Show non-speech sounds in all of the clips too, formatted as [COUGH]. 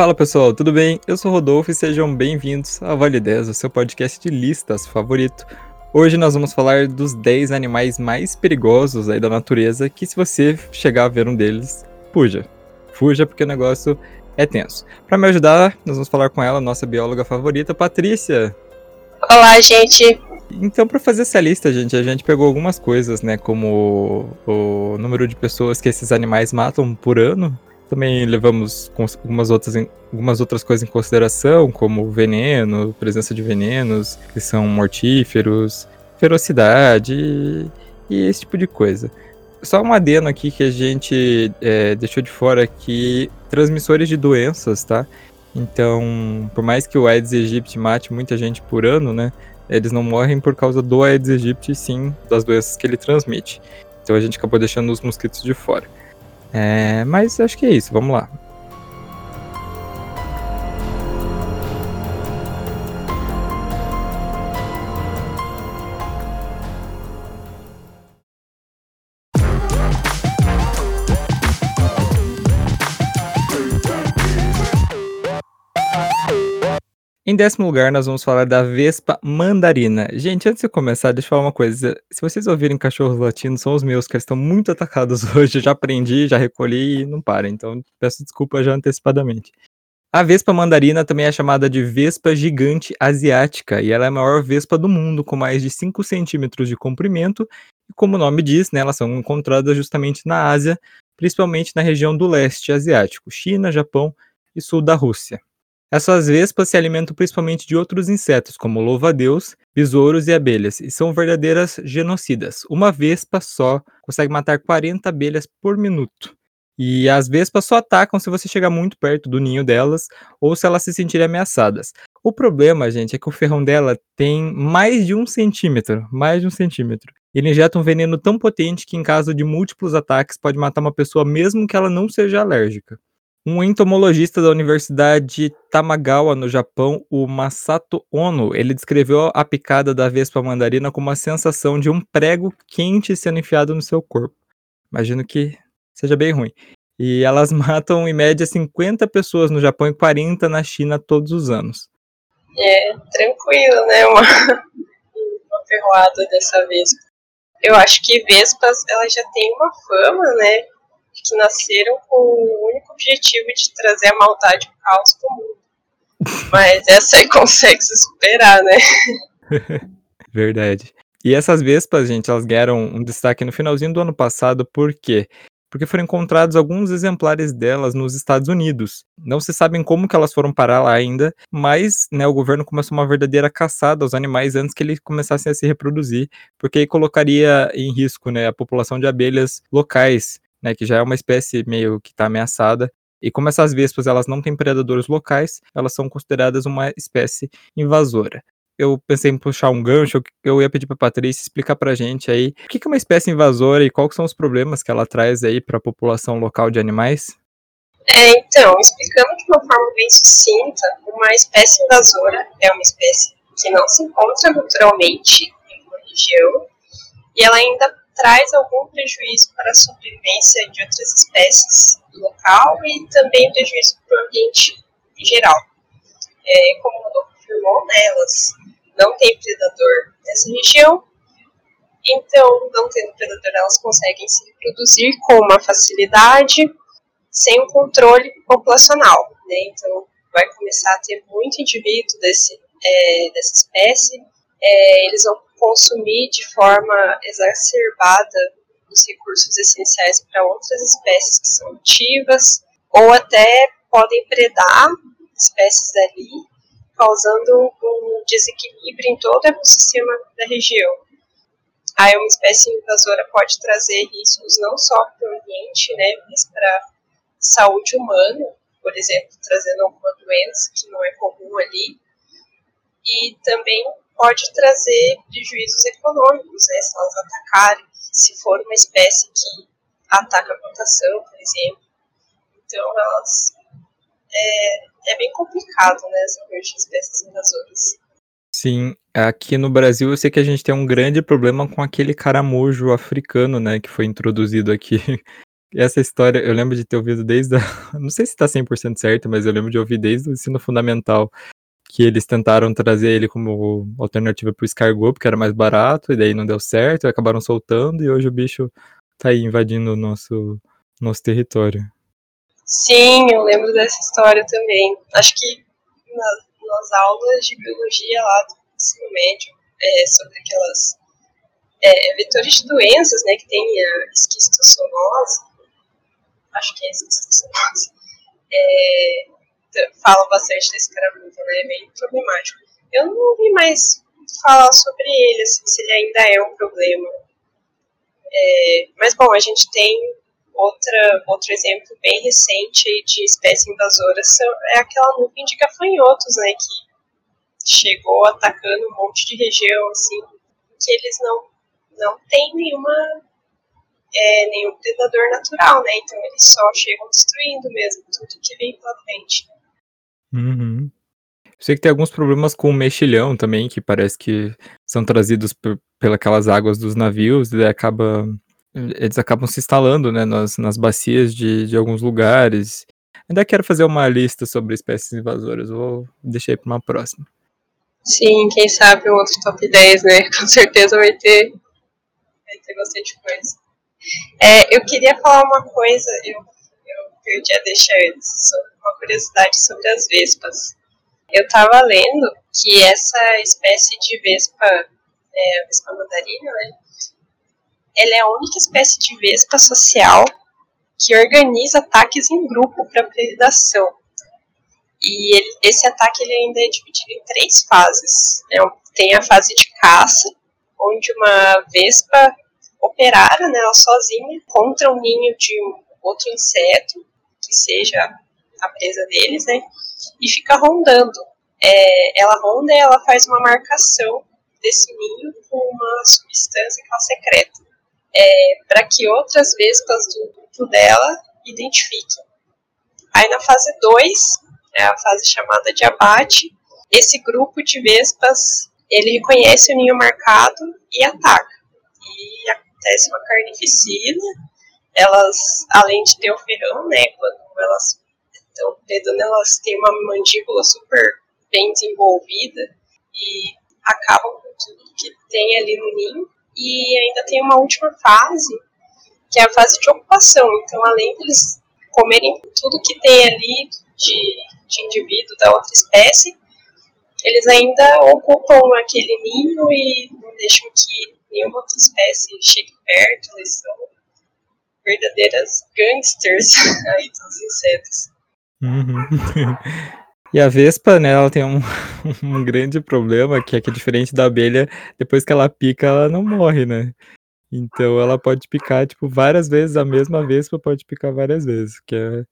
Fala pessoal, tudo bem? Eu sou o Rodolfo e sejam bem-vindos ao Vale 10, o seu podcast de listas favorito. Hoje nós vamos falar dos 10 animais mais perigosos aí da natureza que se você chegar a ver um deles, fuja. Fuja porque o negócio é tenso. Para me ajudar, nós vamos falar com ela, nossa bióloga favorita, Patrícia. Olá, gente. Então, para fazer essa lista, gente, a gente pegou algumas coisas, né, como o número de pessoas que esses animais matam por ano, também levamos algumas outras, algumas outras coisas em consideração, como veneno, presença de venenos, que são mortíferos, ferocidade e, esse tipo de coisa. Só um adeno aqui que a gente é, deixou de fora aqui, transmissores de doenças, tá? Então, por mais que o Aedes aegypti mate muita gente por ano, né? Eles não morrem por causa do Aedes aegypti, sim das doenças que ele transmite. Então a gente acabou deixando os mosquitos de fora. É, mas acho que é isso, vamos lá. Em décimo lugar, nós vamos falar da Vespa Mandarina. Gente, antes de começar, deixa eu falar uma coisa. Se vocês ouvirem cachorros latindo, são os meus, que estão muito atacados [LAUGHS] hoje. Eu já aprendi, já recolhi e não para. Então, peço desculpa já antecipadamente. A Vespa Mandarina também é chamada de Vespa Gigante Asiática, e ela é a maior vespa do mundo, com mais de 5 centímetros de comprimento. E como o nome diz, né, elas são encontradas justamente na Ásia, principalmente na região do leste asiático, China, Japão e sul da Rússia. Essas vespas se alimentam principalmente de outros insetos, como louva-a-Deus, besouros e abelhas, e são verdadeiras genocidas. Uma vespa só consegue matar 40 abelhas por minuto. E as vespas só atacam se você chegar muito perto do ninho delas ou se elas se sentirem ameaçadas. O problema, gente, é que o ferrão dela tem mais de um centímetro. Mais de um centímetro. Ele injeta um veneno tão potente que, em caso de múltiplos ataques, pode matar uma pessoa mesmo que ela não seja alérgica. Um entomologista da Universidade Tamagawa, no Japão, o Masato Ono, ele descreveu a picada da vespa mandarina como a sensação de um prego quente sendo enfiado no seu corpo. Imagino que seja bem ruim. E elas [LAUGHS] matam em média 50 pessoas no Japão e 40 na China todos os anos. É, tranquilo, né? [LAUGHS] Uma, uma ferroada dessa vespa. Eu acho que vespas, elas já têm uma fama, né? Que nasceram com o único objetivo de trazer a maldade e o caos para o mundo. Mas essa aí consegue se superar, né? [LAUGHS] Verdade. E essas vespas, gente, elas ganharam um destaque no finalzinho do ano passado, por quê? Porque foram encontrados alguns exemplares delas nos Estados Unidos. Não se sabem como que elas foram parar lá ainda, mas né, o governo começou uma verdadeira caçada aos animais antes que eles começassem a se reproduzir, porque aí colocaria em risco né, a população de abelhas locais né, que já é uma espécie meio que está ameaçada. E como essas vespas elas não têm predadores locais, elas são consideradas uma espécie invasora. Eu pensei em puxar um gancho, eu ia pedir para a Patrícia explicar para a gente aí o que é uma espécie invasora e quais são os problemas que ela traz aí para a população local de animais. É, então, explicando de uma forma bem sucinta, uma espécie invasora é uma espécie que não se encontra naturalmente em uma região e ela ainda traz algum prejuízo para a sobrevivência de outras espécies do local e também prejuízo para o ambiente em geral. É, como o Rodolfo afirmou, né, elas não têm predador nessa região, então, não tendo predador, elas conseguem se reproduzir com uma facilidade, sem um controle populacional. Né? Então, vai começar a ter muito indivíduo desse, é, dessa espécie, é, eles vão consumir de forma exacerbada os recursos essenciais para outras espécies que são ativas, ou até podem predar espécies ali, causando um desequilíbrio em todo o ecossistema da região. Aí uma espécie invasora pode trazer riscos não só para o ambiente, né, mas para a saúde humana, por exemplo, trazendo alguma doença que não é comum ali, e também pode trazer prejuízos econômicos, né, se elas atacarem, se for uma espécie que ataca a plantação, por exemplo. Então, elas. É, é bem complicado, né, coisa de espécies invasoras. Sim, aqui no Brasil eu sei que a gente tem um grande problema com aquele caramujo africano, né, que foi introduzido aqui [LAUGHS] essa história eu lembro de ter ouvido desde a [LAUGHS] não sei se tá 100% certo, mas eu lembro de ouvir desde o ensino fundamental, que eles tentaram trazer ele como alternativa para o escargot, porque era mais barato, e daí não deu certo, e acabaram soltando, e hoje o bicho tá aí invadindo o nosso, nosso território. Sim, eu lembro dessa história também. Acho que na, nas aulas de biologia lá do ensino médio, é, sobre aquelas é, vetores de doenças, né, que tem a esquistossomose, acho que é esquistossomose, é, falam bastante desse caramujo, né? É bem problemático. Eu não ouvi mais falar sobre ele, assim, se ele ainda é um problema. É, mas, bom, a gente tem outra, outro exemplo bem recente de espécie invasora, é aquela nuvem de gafanhotos, né? Que chegou atacando um monte de região, assim, que eles não, não têm nenhuma é, nenhum predador natural, né? Então eles só chegam destruindo mesmo tudo que vem pela frente. Uhum. Sei que tem alguns problemas com o mexilhão também, que parece que são trazidos pelas águas dos navios, e acaba, eles acabam se instalando né, nas, nas bacias de, de alguns lugares. Ainda quero fazer uma lista sobre espécies invasoras, vou deixar para uma próxima. Sim, quem sabe um outro top 10, né? [LAUGHS] Com certeza vai ter, vai ter bastante coisa. É, eu queria falar uma coisa, eu, eu perdi a deixar antes, uma curiosidade sobre as vespas. Eu estava lendo que essa espécie de vespa, é, vespa mandarina, né? Ela é a única espécie de vespa social que organiza ataques em grupo para predação. E ele, esse ataque ele ainda é dividido em três fases. É, tem a fase de caça, onde uma vespa operária, né, ela sozinha, contra um ninho de outro inseto, que seja a presa deles, né? E fica rondando. É, ela ronda e ela faz uma marcação desse ninho com uma substância que ela secreta, é, para que outras vespas do grupo dela identifiquem. Aí na fase 2, é a fase chamada de abate, esse grupo de vespas ele reconhece o ninho marcado e ataca. E acontece uma carnificina. Elas, além de ter o ferrão, né, quando elas então, Dedona, elas têm uma mandíbula super bem desenvolvida e acabam com tudo que tem ali no ninho. E ainda tem uma última fase, que é a fase de ocupação. Então, além de eles comerem tudo que tem ali de, de indivíduo da outra espécie, eles ainda ocupam aquele ninho e não deixam que nenhuma outra espécie chegue perto. Eles são verdadeiras gangsters [LAUGHS] aí dos insetos. Uhum. [LAUGHS] E a vespa, né, ela tem um, [LAUGHS] um grande problema, que é que diferente da abelha, depois que ela pica, ela não morre, né? Então ela pode picar, tipo, várias vezes, a mesma vespa pode picar várias vezes, que é,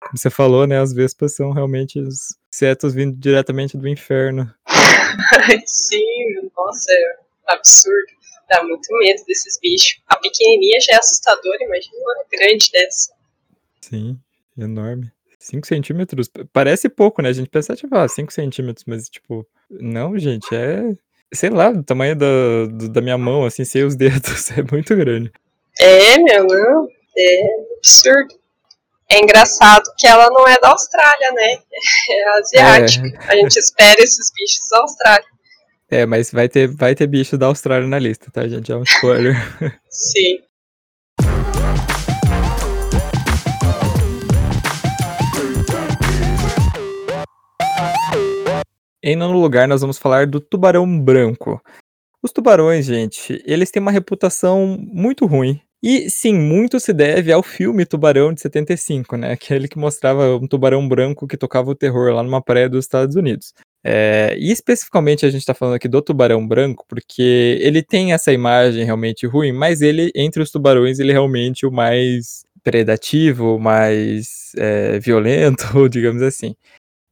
como você falou, né, as vespas são realmente os insetos vindo diretamente do inferno. Sim, nossa, é absurdo. Dá muito medo desses bichos. A pequenininha já é assustadora, imagina uma grande dessa. Sim, enorme. 5 centímetros parece pouco, né? A gente pensa, tipo, ah, 5 centímetros, mas, tipo, não, gente, é. Sei lá, do tamanho da, do, da minha mão, assim, sem os [LAUGHS] dedos. É muito grande. É, meu, não. É absurdo. É engraçado que ela não é da Austrália, né? [LAUGHS] É asiática. É. A gente espera esses bichos da Austrália. É, mas vai ter, vai ter bicho da Austrália na lista, tá, gente? É um spoiler. [LAUGHS] Sim. Em nono lugar, nós vamos falar do tubarão branco. Os tubarões, gente, eles têm uma reputação muito ruim. E sim, muito se deve ao filme Tubarão de 75, né? Aquele que mostrava um tubarão branco que tocava o terror lá numa praia dos Estados Unidos. É, e especificamente a gente está falando aqui do tubarão branco, porque ele tem essa imagem realmente ruim, mas ele, entre os tubarões, ele é realmente o mais predativo, mais é, [LAUGHS] violento, digamos assim.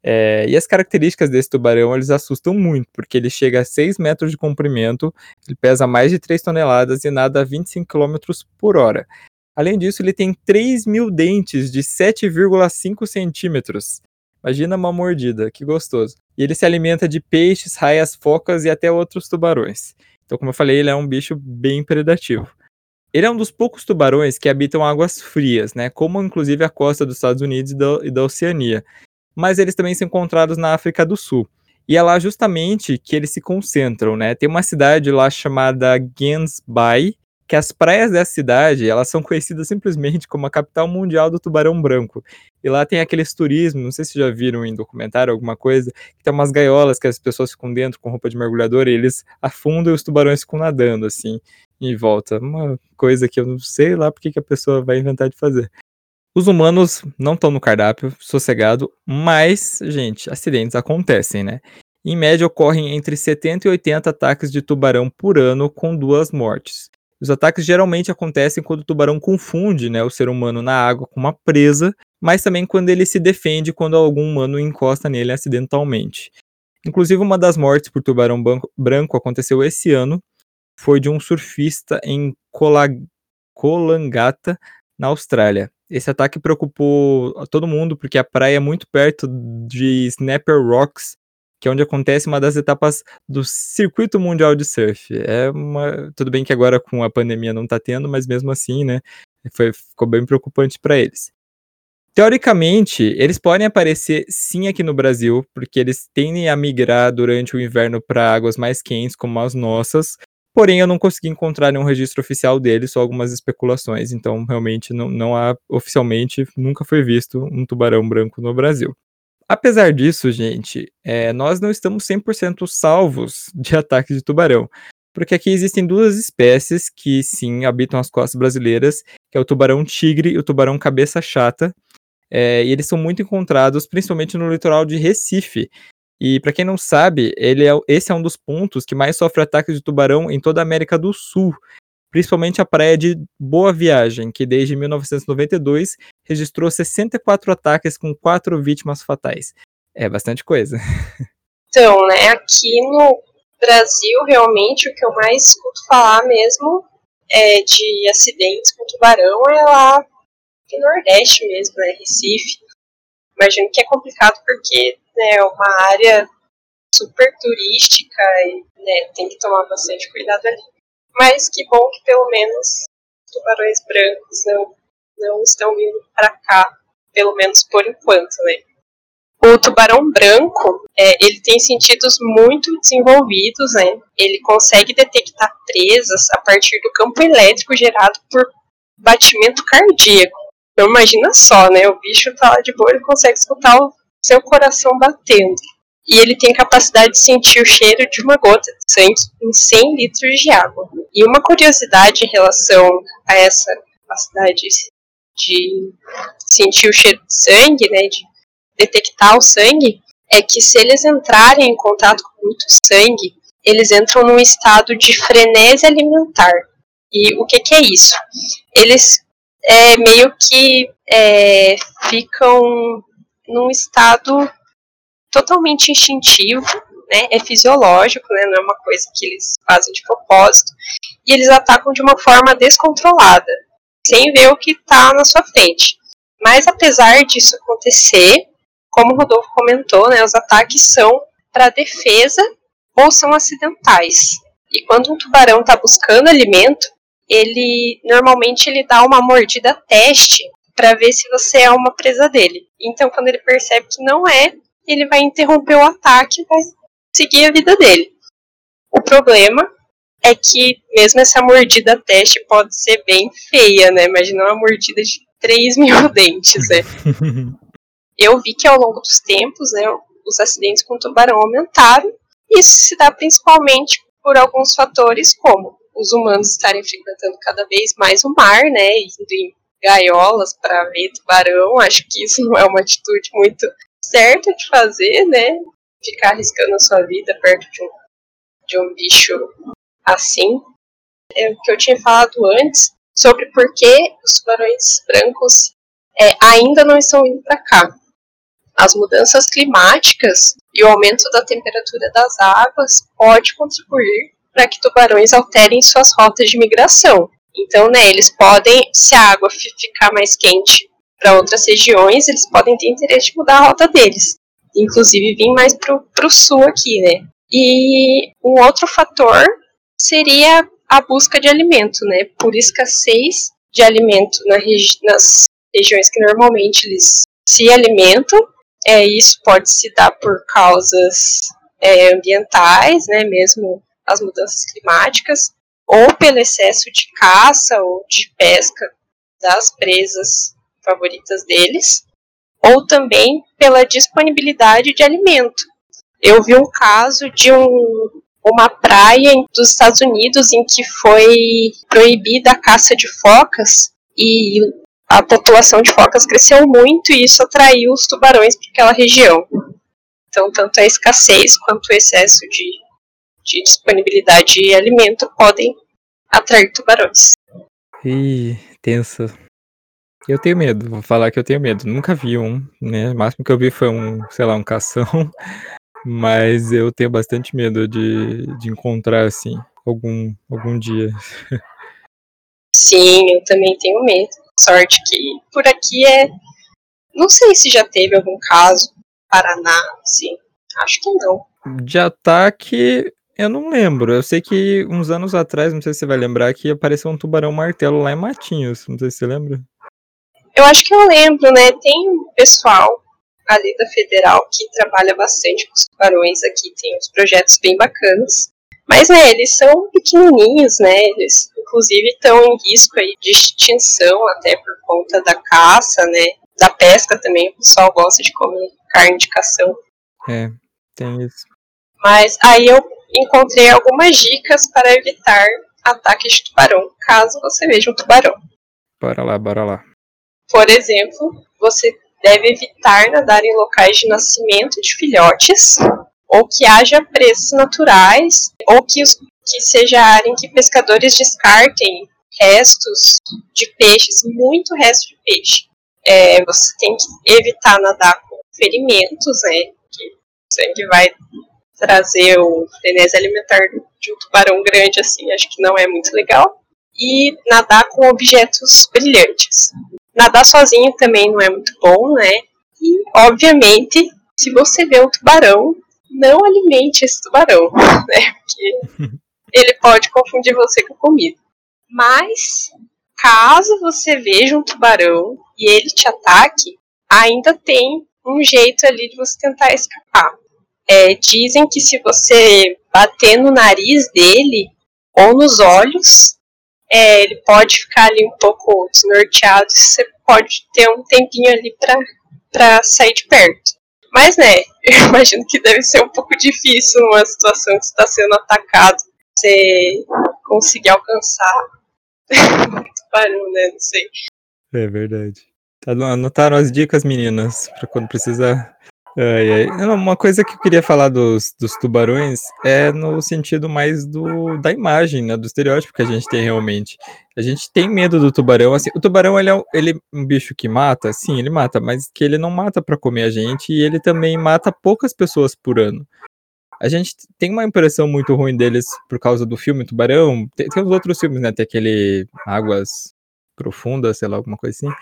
É, e as características desse tubarão, eles assustam muito, porque ele chega a 6 metros de comprimento, ele pesa mais de 3 toneladas e nada a 25 km por hora. Além disso, ele tem 3 mil dentes de 7,5 centímetros. Imagina uma mordida, que gostoso. E ele se alimenta de peixes, raias, focas e até outros tubarões. Então, como eu falei, ele é um bicho bem predativo. Ele é um dos poucos tubarões que habitam águas frias, né? Como inclusive a costa dos Estados Unidos e da, e da Oceania. Mas eles também são encontrados na África do Sul. E é lá justamente que eles se concentram, né? Tem uma cidade lá chamada Gansby, que as praias dessa cidade, elas são conhecidas simplesmente como a capital mundial do tubarão branco. E lá tem aqueles turismo, não sei se já viram em documentário alguma coisa, que tem umas gaiolas que as pessoas ficam dentro com roupa de mergulhador e eles afundam e os tubarões ficam nadando assim em volta. Uma coisa que eu não sei lá porque que a pessoa vai inventar de fazer. Os humanos não estão no cardápio, sossegado, mas, gente, acidentes acontecem, né? Em média, ocorrem entre 70 e 80 ataques de tubarão por ano, com duas mortes. Os ataques geralmente acontecem quando o tubarão confunde né, o ser humano na água com uma presa, mas também quando ele se defende quando algum humano encosta nele acidentalmente. Inclusive, uma das mortes por tubarão branco aconteceu esse ano, foi de um surfista em Kolangata, na Austrália. Esse ataque preocupou todo mundo porque a praia é muito perto de Snapper Rocks, que é onde acontece uma das etapas do circuito mundial de surf. É uma, tudo bem que agora com a pandemia não está tendo, mas mesmo assim, né, foi, ficou bem preocupante para eles. Teoricamente, eles podem aparecer sim aqui no Brasil, porque eles tendem a migrar durante o inverno para águas mais quentes, como as nossas. Porém, eu não consegui encontrar nenhum registro oficial deles, só algumas especulações. Então, realmente, não, não há oficialmente, nunca foi visto um tubarão branco no Brasil. Apesar disso, gente, é, nós não estamos 100% salvos [LAUGHS] de ataques de tubarão. Porque aqui existem duas espécies que sim habitam as costas brasileiras, que é o tubarão tigre e o tubarão cabeça chata. É, e eles são muito encontrados, principalmente no litoral de Recife. E para quem não sabe, ele é, esse é um dos pontos que mais sofre ataques de tubarão em toda a América do Sul principalmente a praia de Boa Viagem, que desde 1992 registrou 64 ataques com quatro vítimas fatais. É bastante coisa. Então, né, aqui no Brasil, realmente, o que eu mais escuto falar mesmo é de acidentes com tubarão é lá no Nordeste mesmo, né, Recife. Imagino que é complicado porque né, é uma área super turística e né, tem que tomar bastante cuidado ali. Mas que bom que pelo menos tubarões brancos não, não estão vindo para cá, pelo menos por enquanto, né? O tubarão branco, é, ele tem sentidos muito desenvolvidos, né? Ele consegue detectar presas a partir do campo elétrico gerado por batimento cardíaco. Então imagina só, né? O bicho tá lá de boa, ele consegue escutar o seu coração batendo e ele tem capacidade de sentir o cheiro de uma gota de sangue em 100 litros de água. E uma curiosidade em relação a essa capacidade de sentir o cheiro de sangue, né, de detectar o sangue, é que se eles entrarem em contato com muito sangue, eles entram num estado de frenese alimentar. E o que, que é isso? Eles é, meio que é, ficam num estado totalmente instintivo, né, é fisiológico, né, não é uma coisa que eles fazem de propósito, e eles atacam de uma forma descontrolada, sem ver o que está na sua frente. Mas apesar disso acontecer, como o Rodolfo comentou, né, os ataques são para defesa ou são acidentais. E quando um tubarão está buscando alimento, ele normalmente ele dá uma mordida teste para ver se você é uma presa dele. Então, quando ele percebe que não é, ele vai interromper o ataque e vai seguir a vida dele. O problema é que mesmo essa mordida teste pode ser bem feia, né? Imagina uma mordida de 3 mil [LAUGHS] dentes, né? [LAUGHS] Eu vi que ao longo dos tempos, né, os acidentes com tubarão aumentaram. Isso se dá principalmente por alguns fatores, como os humanos estarem frequentando cada vez mais o mar, né, indo em gaiolas para ver tubarão. Acho que isso não é uma atitude muito certo de fazer, né? Ficar arriscando a sua vida perto de um, de um bicho assim. É o que eu tinha falado antes sobre por que os tubarões brancos é, ainda não estão indo para cá. As mudanças climáticas e o aumento da temperatura das águas pode contribuir para que tubarões alterem suas rotas de migração. Então, né, eles podem, se a água ficar mais quente para outras regiões, eles podem ter interesse de mudar a rota deles. Inclusive vir mais para o sul aqui, né? E um outro fator seria a busca de alimento, né? Por escassez de alimento na regi nas regiões que normalmente eles se alimentam. É, isso pode se dar por causas é, ambientais, né? Mesmo as mudanças climáticas, ou pelo excesso de caça ou de pesca das presas favoritas deles, ou também pela disponibilidade de alimento. Eu vi um caso de um, uma praia dos Estados Unidos em que foi proibida a caça de focas e a população de focas cresceu muito e isso atraiu os tubarões para aquela região. Então, tanto a escassez quanto o excesso de, de disponibilidade de alimento podem atrair tubarões. Ih, tenso. Eu tenho medo, vou falar que eu tenho medo. Nunca vi um, né? O máximo que eu vi foi um, sei lá, um cação. [LAUGHS] Mas eu tenho bastante medo de, de encontrar, assim, algum, algum dia. Sim, eu também tenho medo. Sorte que por aqui é. Não sei se já teve algum caso. Paraná, sim. Acho que não. De ataque, eu não lembro. Eu sei que uns anos atrás, não sei se você vai lembrar, que apareceu um tubarão martelo lá em Matinhos. Não sei se você lembra. Eu acho que eu lembro, né? Tem um pessoal ali da Federal que trabalha bastante com os tubarões aqui, tem uns projetos bem bacanas. Mas, né, eles são pequenininhos, né? Eles, inclusive, estão em risco aí de extinção até por conta da caça, né? Da pesca também, o pessoal gosta de comer carne de cação. É, tem isso. Mas aí eu encontrei algumas dicas para evitar ataques de tubarão, caso você veja um tubarão. Bora lá, bora lá. Por exemplo, você deve evitar nadar em locais de nascimento de filhotes, ou que haja presas naturais, ou que, os, que seja área em que pescadores descartem restos de peixes, muito resto de peixe. É, você tem que evitar nadar com ferimentos, né? Que sangue vai trazer o frenesi alimentar de um tubarão grande assim, acho que não é muito legal. E nadar com objetos brilhantes. Nadar sozinho também não é muito bom, né? E, obviamente, se você vê um tubarão, não alimente esse tubarão, [LAUGHS] né? Porque [LAUGHS] ele pode confundir você com comida. Mas, caso você veja um tubarão e ele te ataque, ainda tem um jeito ali de você tentar escapar. É, dizem que se você bater no nariz dele ou nos olhos, é, ele pode ficar ali um pouco desnorteado, você pode ter um tempinho ali para sair de perto. Mas, né, [LAUGHS] eu imagino que deve ser um pouco difícil numa situação que está sendo atacado, você conseguir alcançar [LAUGHS] barulho, né, não sei. É verdade. Tá, anotaram as dicas, meninas, para quando precisar Ai, ai. Uma coisa que eu queria falar dos, dos tubarões é no sentido mais do, da imagem, né, do estereótipo que a gente tem realmente. A gente tem medo do tubarão, assim, o tubarão ele é, ele é um bicho que mata, sim, ele mata, mas que ele não mata para comer a gente e ele também mata poucas pessoas por ano. A gente tem uma impressão muito ruim deles por causa do filme Tubarão. Tem, tem os outros filmes, né? Tem aquele Águas Profundas, sei lá, alguma coisa assim.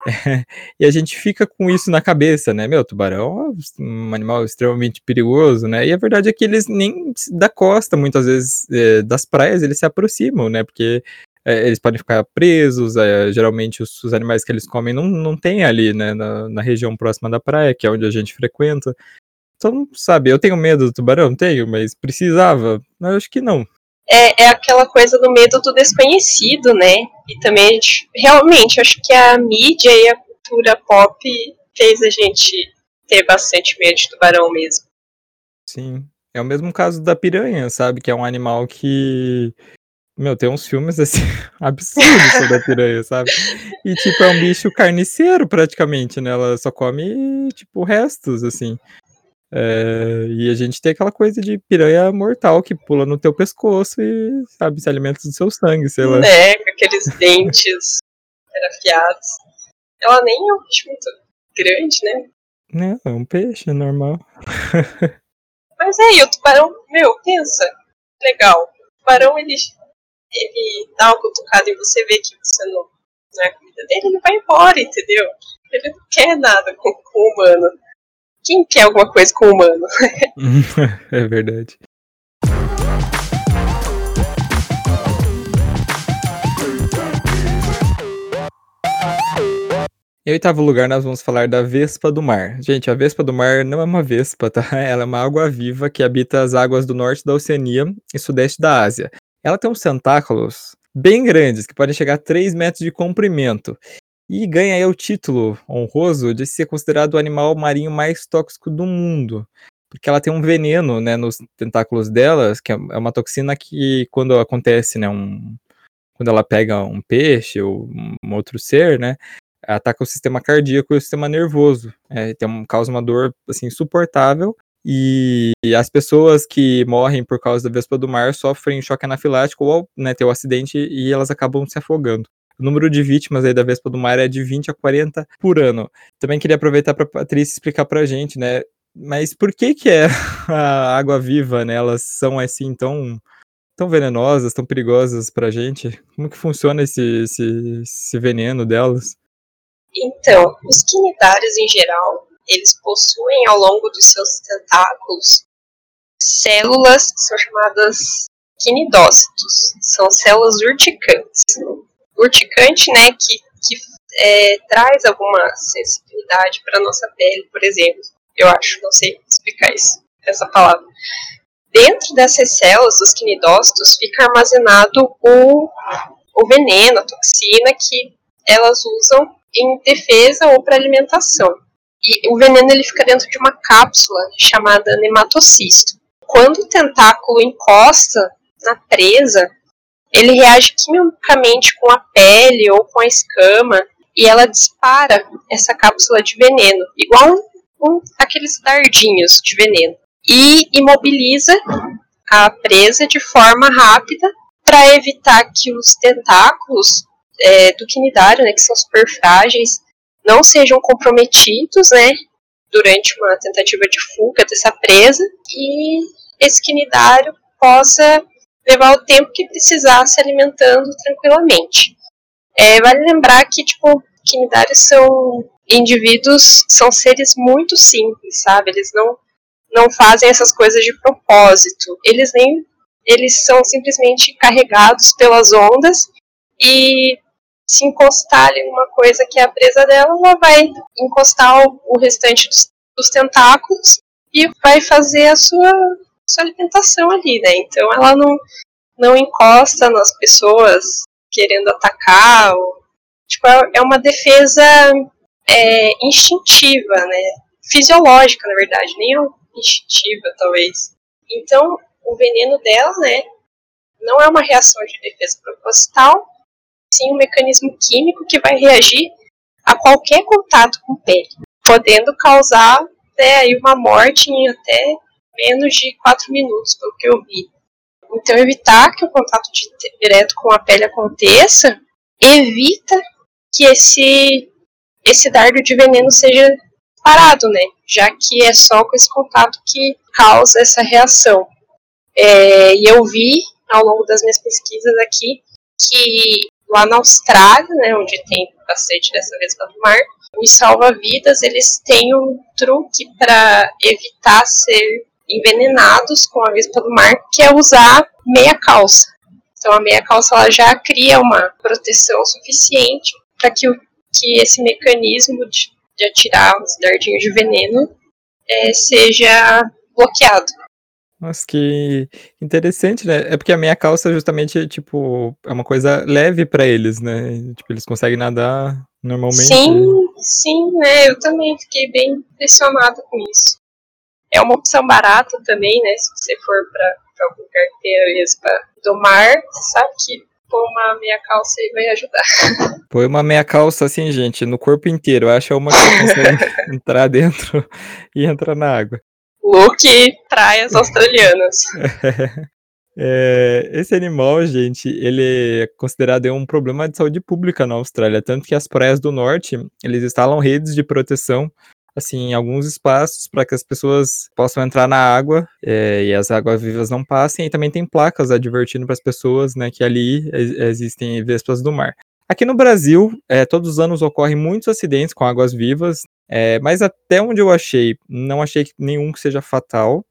[LAUGHS] e a gente fica com isso na cabeça, né? Meu, tubarão é um animal extremamente perigoso, né? E a verdade é que eles nem da costa, muitas vezes, é, das praias, eles se aproximam, né? Porque é, eles podem ficar presos, é, geralmente os, os, animais que eles comem não, não tem ali, né? Na, na, região próxima da praia, que é onde a gente frequenta. Então, sabe, eu tenho medo do tubarão? Tenho, mas precisava? Eu acho que não é, é aquela coisa do medo do desconhecido, né? E também a gente, realmente, acho que a mídia e a cultura pop fez a gente ter bastante medo de tubarão mesmo. Sim. É o mesmo caso da piranha, sabe? Que é um animal que. Meu, tem uns filmes assim [LAUGHS] absurdos sobre a piranha, sabe? E tipo, é um bicho carniceiro praticamente, né? Ela só come, tipo, restos, assim. É, e a gente tem aquela coisa de piranha mortal que pula no teu pescoço e, sabe, se alimenta do seu sangue, sei lá. É, com aqueles [LAUGHS] dentes afiados. Ela nem é um bicho muito grande, né? É, é um peixe, é normal. [LAUGHS] Mas é, e o tubarão, meu, pensa, legal. O tubarão, ele, ele dá uma cutucada e você vê que você não, não é a comida dele, ele vai embora, entendeu? Ele não quer nada com, com o humano. Quem quer alguma coisa com o humano? [LAUGHS] é verdade. Em oitavo lugar, nós vamos falar da Vespa do Mar. Gente, a Vespa do Mar não é uma Vespa, tá? [LAUGHS] Ela é uma água-viva que habita as águas do norte da Oceania e sudeste da Ásia. Ela tem uns tentáculos bem grandes, que podem chegar a 3 metros de comprimento. E ganha aí o título honroso de ser considerado o animal marinho mais tóxico do mundo. Porque ela tem um veneno, né, nos tentáculos delas, que é, é uma toxina que, quando acontece, né, um, quando ela pega um peixe ou um outro ser, né, ataca o sistema cardíaco e o sistema nervoso. É, tem um, causa uma dor assim insuportável. E as pessoas que morrem por causa da vespa do mar sofrem choque anafilático ou né, tem o um acidente e elas acabam se afogando. O número de vítimas aí da vespa do mar é de 20 a 40 por ano. Também queria aproveitar para Patrícia explicar para a gente, né? Mas por que que é [LAUGHS] a água viva, né? Elas são assim tão tão venenosas, tão perigosas para a gente? Como que funciona esse, esse, esse veneno delas? Então, os quinidários em geral, eles possuem ao longo dos seus tentáculos células que são chamadas quinidócitos. São células urticantes. Urticante, né, que, que é, traz alguma sensibilidade para nossa pele, por exemplo. Eu acho, não sei explicar isso, essa palavra. Dentro dessas células dos quinidócitos fica armazenado o, o veneno, a toxina que elas usam em defesa ou para alimentação. E o veneno ele fica dentro de uma cápsula chamada nematocisto. Quando o tentáculo encosta na presa, ele reage quimicamente com a pele ou com a escama e ela dispara essa cápsula de veneno, igual um, um, aqueles dardinhos de veneno, e imobiliza a presa de forma rápida para evitar que os tentáculos é, do quinidário, né, que são super frágeis, não sejam comprometidos, né, durante uma tentativa de fuga dessa presa e esse quinidário possa levar o tempo que precisar se alimentando tranquilamente. É, vale lembrar que, tipo, quinidários são indivíduos, são seres muito simples, sabe? Eles não, não fazem essas coisas de propósito. Eles nem eles são simplesmente carregados pelas ondas e se encostar ali uma coisa que é a presa dela, ela vai encostar o, o restante dos, dos, tentáculos e vai fazer a sua, sua alimentação ali, né? Então ela não, não encosta nas pessoas querendo atacar. Ou, tipo, é, é uma defesa é, instintiva, né? Fisiológica, na verdade, nem instintiva, talvez. Então, o veneno dela, né, não é uma reação de defesa proposital, sim um mecanismo químico que vai reagir a qualquer contato com pele, podendo causar né, uma morte em até menos de 4 minutos, pelo que eu vi. Então, evitar que o contato direto com a pele aconteça evita que esse, esse dardo de veneno seja parado, né? Já que é só com esse contato que causa essa reação. É, e eu vi ao longo das minhas pesquisas aqui que lá na Austrália, né, onde tem bastante dessa vespa do mar, os salva-vidas eles têm um truque para evitar ser envenenados com a vespa do mar, que é usar meia calça. Então a meia calça ela já cria uma proteção suficiente para que, que esse mecanismo de, de atirar os dardinhos de veneno é, seja bloqueado. Nossa, que interessante, né? É porque a meia calça justamente, tipo, é uma coisa leve para eles, né? Tipo, eles conseguem nadar normalmente. Sim, sim, né? Eu também fiquei bem impressionada com isso. É uma opção barata também, né? Se você for para algum lugar que tenha do mar, sabe que pôr uma meia calça aí vai ajudar. [LAUGHS] Põe uma meia calça assim, gente, no corpo inteiro. Eu acho uma que consegue [LAUGHS] entrar dentro [LAUGHS] e entrar na água. Look praias australianas. É, esse animal, gente, ele é considerado um problema de saúde pública na Austrália, tanto que as praias do norte, eles instalam redes de proteção assim, alguns espaços para que as pessoas possam entrar na água é, e as águas vivas não passem, e também tem placas advertindo para as pessoas, né, que ali existem vespas do mar. Aqui no Brasil, é, todos os anos ocorrem muitos acidentes com águas vivas, é, mas até onde eu achei, não achei nenhum que seja fatal.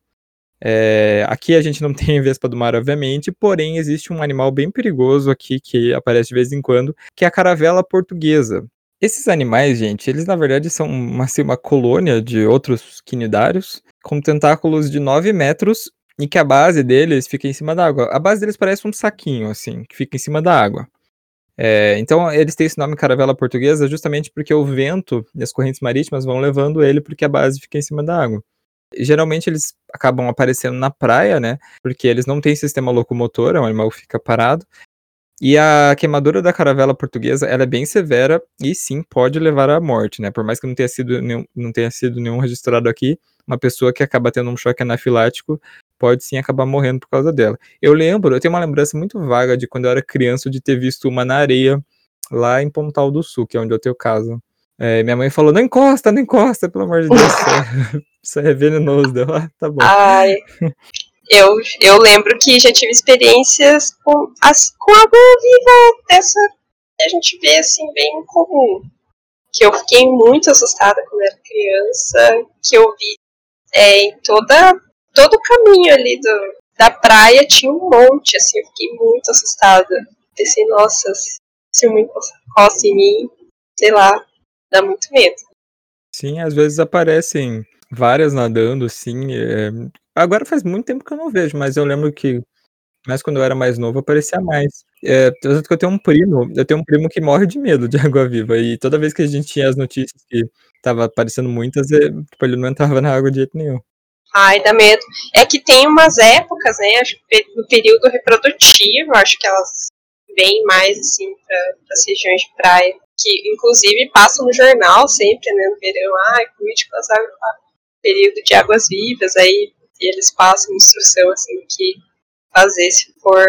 É, aqui a gente não [LAUGHS] tem vespa do mar, obviamente, porém existe um animal bem perigoso aqui que aparece de vez em quando, que é a caravela portuguesa. Esses animais, gente, eles na verdade são uma, assim, uma colônia de outros quinidários com tentáculos de 9 metros e que a base deles fica em cima da água. A base deles parece um saquinho, assim, que fica em cima da água. É, então eles têm esse nome caravela portuguesa justamente porque o vento e as correntes marítimas vão levando ele porque a base fica em cima da água. Geralmente eles acabam aparecendo na praia, né? Porque eles não têm sistema locomotor, o animal fica parado. E a queimadura da caravela portuguesa, ela é bem severa e sim pode levar à morte, né? Por mais que não tenha sido nenhum, não tenha sido nenhum registrado aqui, uma pessoa que acaba tendo um choque anafilático pode sim acabar morrendo por causa dela. Eu lembro, eu tenho uma lembrança muito vaga de quando eu era criança de ter visto uma na areia lá em Pontal do Sul, que é onde eu tenho casa. É, minha mãe falou: não encosta, não encosta, pelo amor de Deus, isso é [LAUGHS] venenoso. Deu, ah, tá bom. Ai, [LAUGHS] eu, eu lembro que já tive experiências com, as, com água viva dessa que a gente vê assim, bem comum. Que eu fiquei muito assustada quando era criança, que eu vi é, em toda, todo o caminho ali do, da praia tinha um monte, assim, eu fiquei muito assustada. Pensei, nossa, se uma encosta em mim, sei lá, dá muito medo. Sim, às vezes aparecem várias nadando, sim. É... Agora faz muito tempo que eu não vejo, mas eu lembro que, mas quando eu era mais novo, aparecia mais. É, eu tenho um primo, eu tenho um primo que morre de medo de [LAUGHS] água-viva, e toda vez que a gente tinha as notícias que tava aparecendo muitas, é, tipo, ele não entrava na água de jeito nenhum. Ai, dá medo. É que tem umas épocas, né, no período reprodutivo, acho que elas vêm mais, assim, para as regiões de praia, que inclusive passam no jornal sempre, né, no verão, ai, com as período de águas vivas, aí eles passam instrução, assim, que fazer se for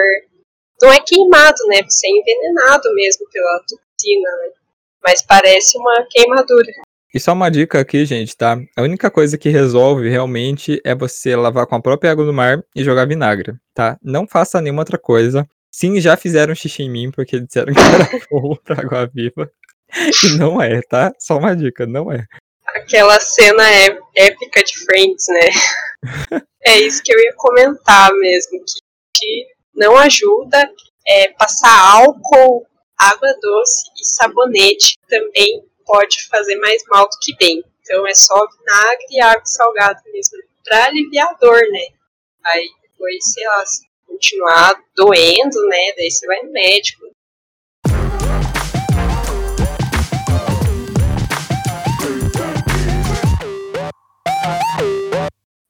não é queimado, né? Você é envenenado mesmo pela toxina, né? Mas parece uma queimadura. E só uma dica aqui, gente, tá? A única coisa que resolve realmente é você lavar com a própria água do mar e jogar vinagre, tá? Não faça nenhuma outra coisa. Sim, já fizeram xixi em mim porque disseram que era [LAUGHS] bom pra água viva. E não é, tá? Só uma dica, não é. Aquela cena é épica de Friends, né? [LAUGHS] é isso que eu ia comentar mesmo, que, que não ajuda é, passar álcool, água doce e sabonete também pode fazer mais mal do que bem. Então é só vinagre e água salgada mesmo, para aliviar a dor, né? Aí depois, sei lá, se continuar doendo, né? Daí você vai no médico.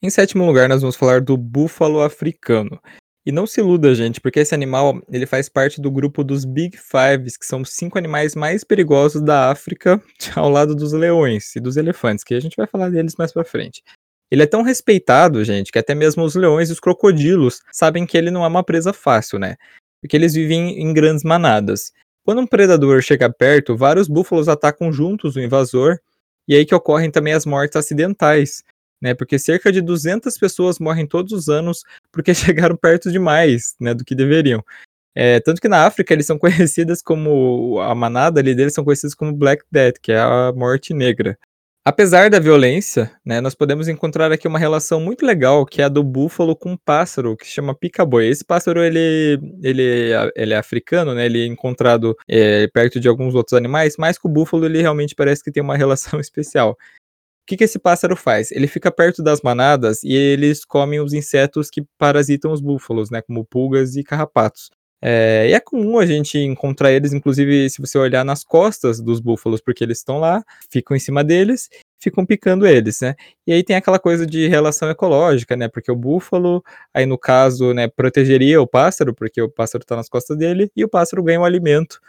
Em sétimo lugar, nós vamos falar do búfalo africano. E não se iluda, gente, porque esse animal ele faz parte do grupo dos Big Fives, que são os cinco animais mais perigosos da África, [LAUGHS] ao lado dos leões e dos elefantes, que a gente vai falar deles mais pra frente. Ele é tão respeitado, gente, que até mesmo os leões e os crocodilos sabem que ele não é uma presa fácil, né? Porque eles vivem em grandes manadas. Quando um predador chega perto, vários búfalos atacam juntos o invasor, e aí que ocorrem também as mortes acidentais, né? Porque cerca de 200 pessoas morrem todos os anos porque [LAUGHS] chegaram perto demais, né, do que deveriam. É, tanto que na África eles são [LAUGHS] conhecidas como a manada ali deles são conhecidos como Black Death, que é a morte negra. Apesar da violência, né, nós podemos encontrar aqui uma relação muito legal, que é a do búfalo com um pássaro, que se chama pica-boi. Esse pássaro, ele, ele, ele é africano, né, ele é encontrado é, perto de alguns outros animais, mas com o búfalo ele realmente parece que tem uma [LAUGHS] relação especial que, que esse pássaro faz? Ele fica perto das manadas e eles comem os insetos que parasitam os búfalos, né? Como pulgas e carrapatos. É, e é comum a gente encontrar eles, inclusive, se você olhar nas costas dos búfalos, porque eles estão lá, ficam em cima deles, ficam picando eles, né? E aí tem aquela coisa de relação ecológica, né? Porque o búfalo, aí no caso, né, protegeria o pássaro, porque o pássaro está nas costas dele, e o pássaro ganha o um alimento,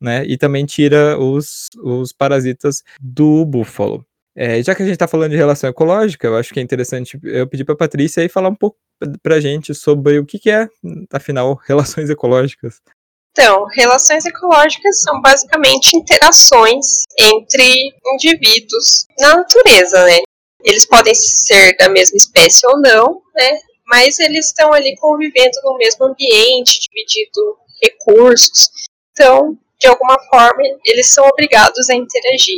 né? E também tira os, os parasitas do búfalo. É, já que a gente está falando de relação ecológica, eu acho que é interessante eu pedir para a Patrícia aí falar um pouco para a gente sobre o que, que é, afinal, [LAUGHS] relações ecológicas. Então, relações ecológicas são basicamente interações entre indivíduos na natureza, né? Eles podem ser da mesma espécie ou não, né? Mas eles estão ali convivendo no mesmo ambiente, dividindo recursos. Então, de alguma forma, eles são obrigados a interagir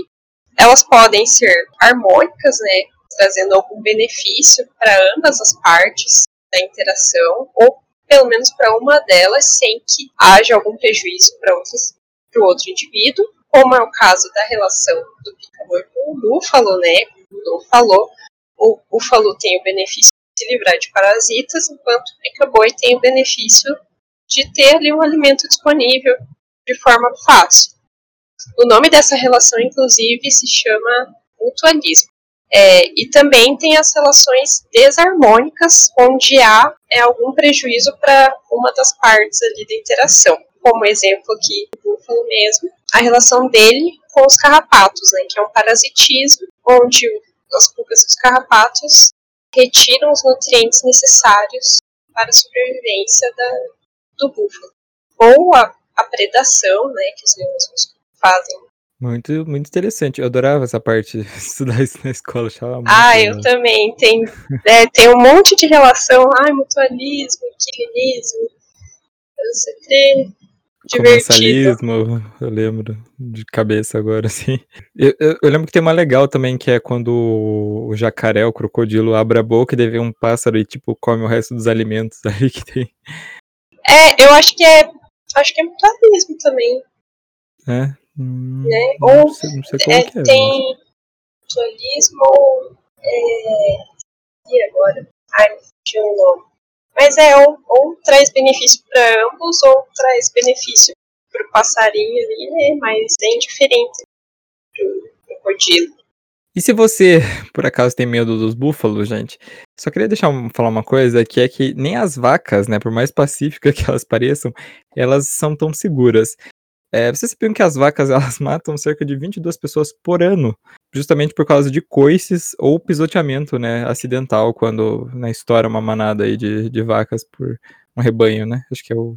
elas podem ser harmônicas, né, trazendo algum benefício para ambas as partes da interação, ou pelo menos para uma delas, sem que haja algum prejuízo para o outro indivíduo, como é o caso da relação do picamor com o búfalo, né? Como o falou, o búfalo tem o benefício de se livrar de parasitas, enquanto o pica-boi tem o benefício de ter ali um alimento disponível de forma fácil. O nome dessa relação, inclusive, se chama mutualismo. É, e também tem as relações desarmônicas, onde há é, algum prejuízo para uma das partes ali da interação. Como exemplo aqui, o búfalo mesmo, a relação dele com os carrapatos, né, que é um parasitismo, onde as pulgas dos carrapatos retiram os nutrientes necessários para a sobrevivência da, do búfalo. Ou a, a predação, né, que os leões fazem. Muito, muito interessante. Eu adorava essa parte de [LAUGHS] estudar isso na escola. Achava muito ah, legal. eu também. Tem, é, tem um monte de relação. Ai, mutualismo, quilinismo, não Comensalismo, eu lembro de cabeça agora, [LAUGHS] assim. Eu, eu, eu, lembro que tem uma legal também, que é quando o jacaré, o crocodilo, abre a boca e deve um pássaro e, tipo, come o resto dos alimentos [LAUGHS] aí que tem. É, eu acho que é. Acho que é mutualismo também. É? Hum, né? Ou sei, é, é. tem mutualismo ou. É, e agora? Ai, tinha um nome. Mas é, ou, ou traz benefício para ambos, ou traz benefício para o passarinho ali, né? Mas é indiferente do crocodilo. E se você, [LAUGHS] por acaso, tem medo dos búfalos, gente, só queria deixar um, falar uma coisa, que é que nem as vacas, né, por mais pacíficas [LAUGHS] que elas pareçam, elas são tão seguras. É, vocês sabiam que as vacas [LAUGHS] elas matam cerca de 22 pessoas por ano, justamente por causa de coices ou pisoteamento, né, acidental, quando na história uma manada aí de, de vacas por um rebanho, né? Acho que é o.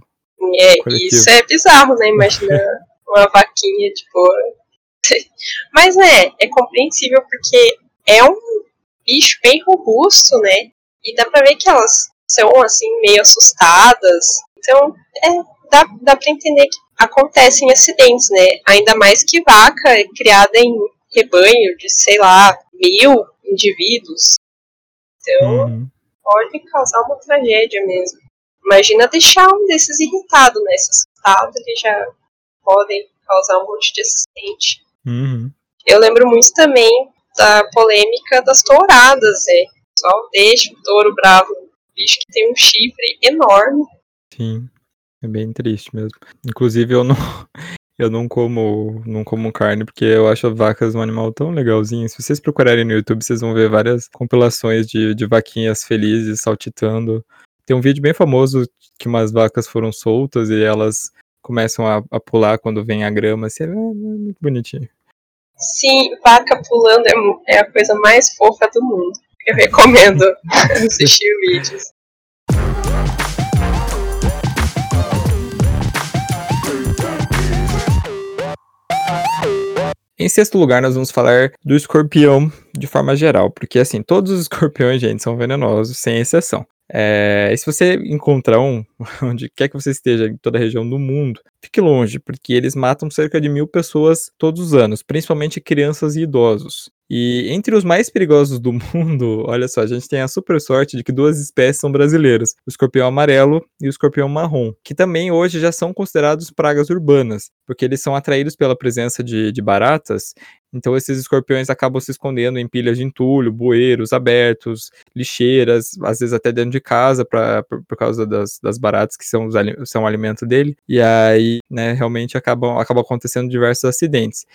É, isso é bizarro, né? Imagina [LAUGHS] uma vaquinha de boa. [LAUGHS] Mas é, é compreensível porque é um bicho bem robusto, né? E dá pra ver que elas são assim meio assustadas. Então, é, dá, dá pra entender que acontecem acidentes, né? Ainda mais que vaca é criada em rebanho de, sei lá, mil indivíduos. Então, uhum. pode causar uma tragédia mesmo. Imagina deixar um desses irritado, né? Se assustado, eles já podem causar um monte de acidente. Uhum. Eu lembro muito também da polêmica das touradas, né? Só deixa o touro bravo, bicho que tem um chifre enorme. Sim. É bem triste mesmo. Inclusive, eu não, [LAUGHS] eu não como, não como carne porque eu acho vacas um animal tão legalzinho. Se vocês procurarem no YouTube, vocês vão ver várias compilações de, de vaquinhas felizes saltitando. Tem um vídeo bem famoso que umas vacas foram soltas e elas começam a, a pular quando vem a grama. Assim, é, é muito bonitinho. Sim, vaca pulando é, é a coisa mais fofa do mundo. Eu recomendo [LAUGHS] assistir vídeos. Em sexto lugar, nós vamos falar do escorpião de forma geral, porque assim, todos os [LAUGHS] escorpiões, gente, são venenosos, sem exceção. É, e se você encontrar um, [LAUGHS] onde quer que você esteja, em toda a região do mundo, fique longe, porque eles matam cerca de mil pessoas todos os anos, principalmente crianças e idosos. E entre os mais perigosos do [LAUGHS] mundo, olha só, a gente tem a super sorte de que duas espécies são brasileiras: o escorpião amarelo e o escorpião marrom, que também hoje já são considerados pragas urbanas, porque eles são atraídos pela presença de, de baratas. Então, esses escorpiões acabam se escondendo em pilhas de entulho, bueiros abertos, lixeiras, às vezes até dentro de casa, pra, por, por causa das, das baratas que são, os, são o alimento dele. E aí, né, realmente acabam, acabam acontecendo diversos acidentes.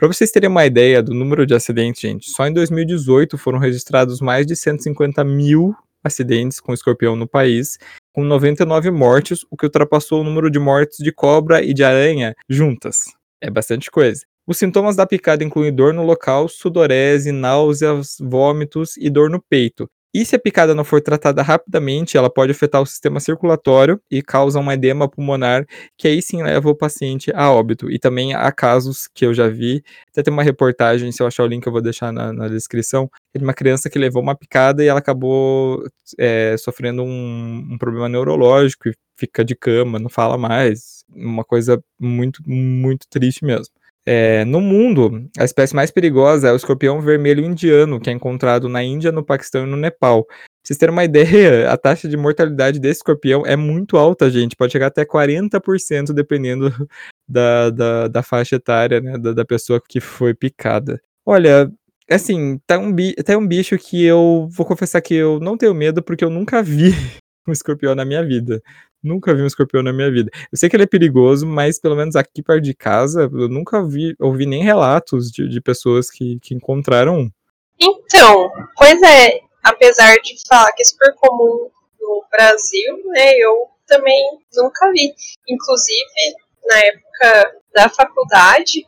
Para vocês terem uma ideia do número de acidentes, gente, só em 2018 foram registrados mais de 150 mil acidentes com escorpião no país, com 99 mortes, o que ultrapassou o número de mortes de cobra e de aranha juntas. É bastante coisa. Os sintomas da picada incluem dor no local, sudorese, náuseas, vômitos e dor no peito. E se a picada não for tratada rapidamente, ela pode afetar o sistema circulatório e causa um edema pulmonar, que aí sim leva o paciente a óbito. E também há casos que eu já vi, até tem uma reportagem, se eu achar o link eu vou deixar na, na descrição, de uma criança que levou uma picada e ela acabou é, sofrendo um, um problema neurológico e fica de cama, não fala mais. Uma coisa muito, muito triste mesmo. É, no mundo, a espécie mais perigosa é o escorpião vermelho indiano, que é encontrado na Índia, no Paquistão e no Nepal. Pra vocês terem uma [LAUGHS] ideia, a taxa de mortalidade desse escorpião é muito alta, gente. Pode chegar até 40%, dependendo [LAUGHS] da, da, da faixa etária, né, da, da pessoa que foi picada. Olha, assim, tá um, tá um bicho que eu vou confessar que eu não tenho medo porque eu nunca vi [LAUGHS] um escorpião na minha vida. Nunca vi um escorpião na minha vida. Eu sei que ele é perigoso, mas pelo menos aqui perto de casa, eu nunca vi, ouvi nem relatos de, de pessoas que, que encontraram um. Então, pois é, apesar de falar que é super comum no Brasil, né, eu também nunca vi. Inclusive, na época da faculdade,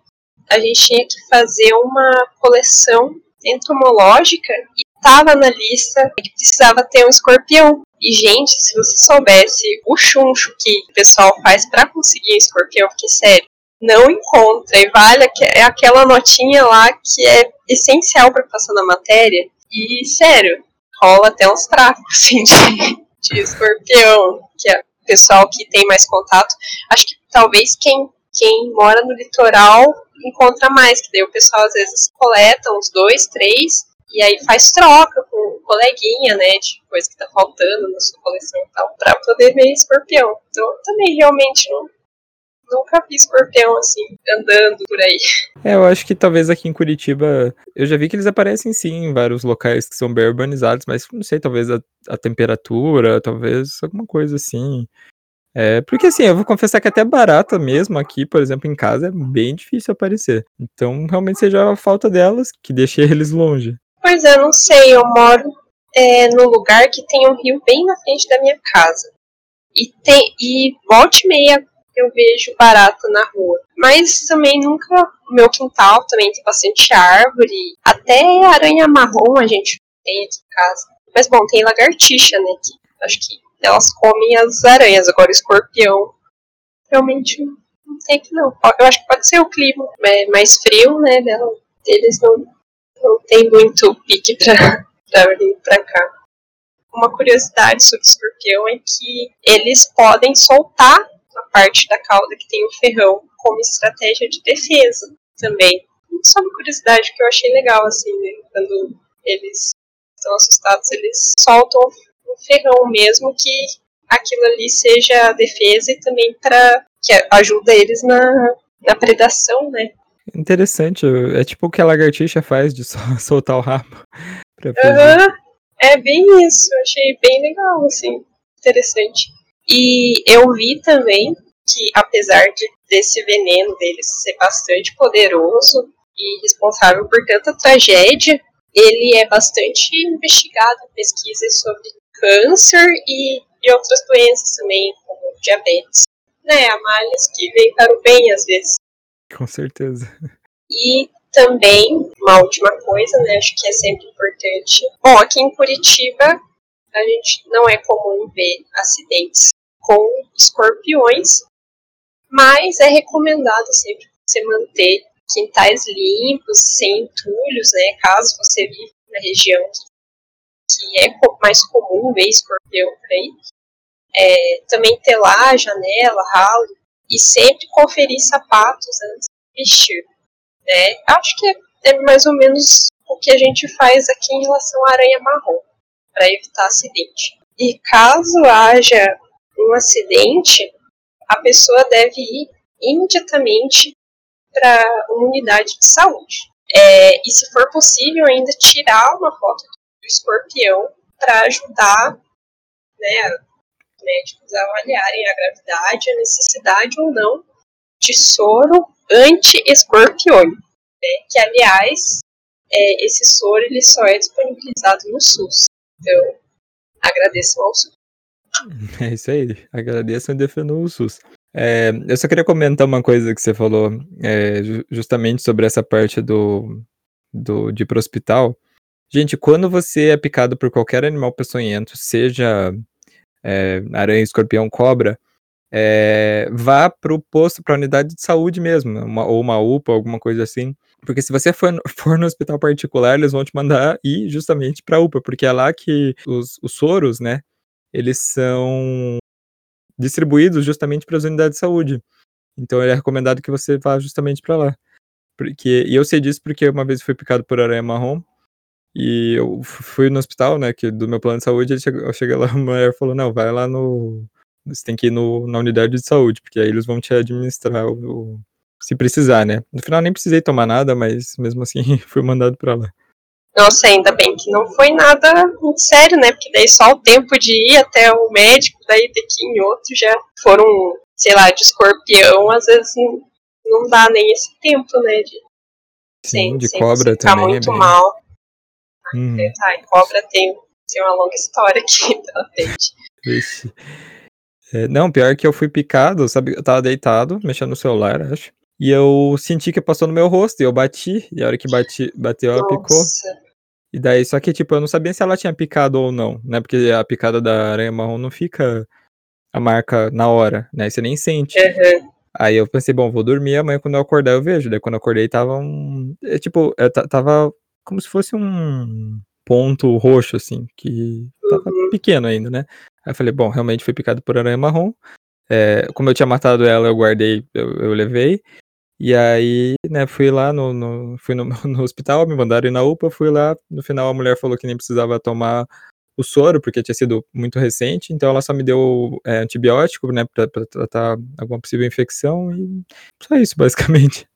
a gente tinha que fazer uma coleção entomológica e estava na lista que precisava ter um escorpião. E, gente, se você soubesse o chuncho que o pessoal faz para conseguir um escorpião, porque, sério, não encontra. E vale é aquela notinha lá que é essencial para passar na matéria. E, sério, rola até uns trapos, [LAUGHS] assim, de, de escorpião, que é o pessoal que tem mais contato. Acho que talvez quem, quem mora no litoral encontra mais, que daí o pessoal às vezes coleta uns dois, três, e aí faz troca com o coleguinha, né, de coisa que tá faltando na sua coleção e tal, pra poder ver escorpião. Então, também realmente não, nunca vi escorpião assim, andando por aí. É, eu acho que talvez aqui em Curitiba, eu já vi que eles aparecem sim em vários locais que são bem urbanizados, mas não sei, talvez a, a temperatura, talvez alguma coisa assim. É, porque assim, eu vou confessar que até barata mesmo aqui, por exemplo, em casa, é bem difícil aparecer. Então, realmente seja a falta delas que deixa [LAUGHS] eles longe. Pois é, não sei, eu moro é, num lugar que tem um rio bem na frente da minha casa. E tem e volte e meia eu vejo barata na rua. Mas também nunca. Meu quintal também tem bastante árvore. Até aranha marrom a gente tem aqui em casa. Mas bom, tem lagartixa, né? Que acho que elas comem as aranhas. Agora, o escorpião, realmente não sei que não. Eu acho que pode ser o clima é mais frio, né? Deles não, não tem muito pique pra, pra vir pra cá. Uma curiosidade sobre o escorpião é que eles podem soltar a parte da cauda que tem o ferrão como estratégia de defesa também. Só uma curiosidade que eu achei legal, assim, né? Quando eles estão assustados, eles soltam ferrão mesmo que aquilo ali seja defesa e também para que ajuda eles na, na predação, né? Interessante, é tipo o que a lagartixa faz de [LAUGHS] soltar o rabo. [LAUGHS] Uhum, é bem isso, achei bem legal, assim, interessante. E eu vi também que, apesar de, desse veneno deles ser bastante poderoso e responsável por tanta tragédia, ele é bastante investigado em pesquisas sobre câncer e, e outras doenças também, como diabetes. Né, há males que vêm para o bem às vezes. Com certeza. E também, uma última coisa, né, acho que é sempre importante. Bom, aqui em Curitiba, a gente não é comum ver acidentes com escorpiões, mas é recomendado sempre você manter quintais limpos, sem entulhos, né, caso você viva na região que é mais comum ver escorpião por aí. É, também ter lá janela, ralo, e sempre conferir sapatos antes de vestir. Né? Acho que é, mais ou menos o que a gente faz aqui em relação à aranha marrom, para evitar acidente. E caso haja um acidente, a pessoa deve ir imediatamente para uma unidade de saúde. É, e se for possível, ainda tirar uma foto do escorpião para ajudar né, médicos avaliarem a gravidade, a necessidade ou não de soro anti-escorpiônico. Né, que, aliás, é, esse soro ele só é disponibilizado no SUS. Então, agradeço ao SUS. É isso aí, agradeço e defendo o SUS. É, eu só queria comentar uma coisa que você falou, é, justamente sobre essa parte do, do de ir pro hospital. Gente, quando você é picado por qualquer animal peçonhento, seja é, aranha, escorpião, cobra, é, vá pro posto, pra unidade de saúde mesmo, uma, ou uma UPA, alguma coisa assim. Porque se você for, [LAUGHS] for no hospital particular, eles vão te mandar ir justamente pra UPA, porque é lá que os, os soros, né, eles são distribuídos justamente para as unidades de saúde. Então é recomendado que você vá justamente para lá. Porque, e eu sei disso porque uma vez fui picado por aranha marrom, e eu fui no hospital, né, que do meu plano de saúde, ele chegou, eu cheguei lá, [LAUGHS] a mulher falou, não, vai lá no, você tem que ir no, na unidade de saúde, porque aí eles vão te administrar o, se precisar, né? No final nem precisei tomar nada, mas mesmo assim [LAUGHS] fui mandado pra lá. Nossa, ainda bem que não foi nada muito sério, né? Porque daí só o tempo de ir até o médico, daí ter que ir em outro já foram, sei lá, de escorpião, às vezes não, não dá nem esse tempo, né? De, Sim, sem, de sem cobra você ficar também. é muito bem- mal. Hum, Tá, e cobra tem, tem uma longa história aqui [LAUGHS] pela frente. É, não, pior que eu fui picado, sabe? Eu tava deitado, mexendo no celular, acho. E eu senti que passou no meu rosto, e eu bati, e a hora que bati, bateu, ela picou. Nossa, E daí, só que, tipo, eu não sabia se ela tinha picado ou não, né? Porque a picada da aranha marrom não fica a marca na hora, né? Você nem sente. aham. Aí eu pensei, bom, vou dormir, amanhã quando eu acordar eu vejo. Daí quando eu acordei tava um. É, tipo, ta- tava como se fosse um ponto roxo, assim, que tava Uhum. pequeno ainda, né? Aí eu falei, bom, realmente foi picado por aranha marrom. É, como eu tinha matado ela, eu guardei, eu, eu levei. E aí, né, fui lá no, no- fui no, [LAUGHS] no hospital, me mandaram ir na UPA, fui lá. No final a mulher falou que nem precisava tomar o soro, porque tinha sido muito recente, então ela só me deu é, antibiótico, né, pra, pra tratar alguma possível infecção e só isso, basicamente.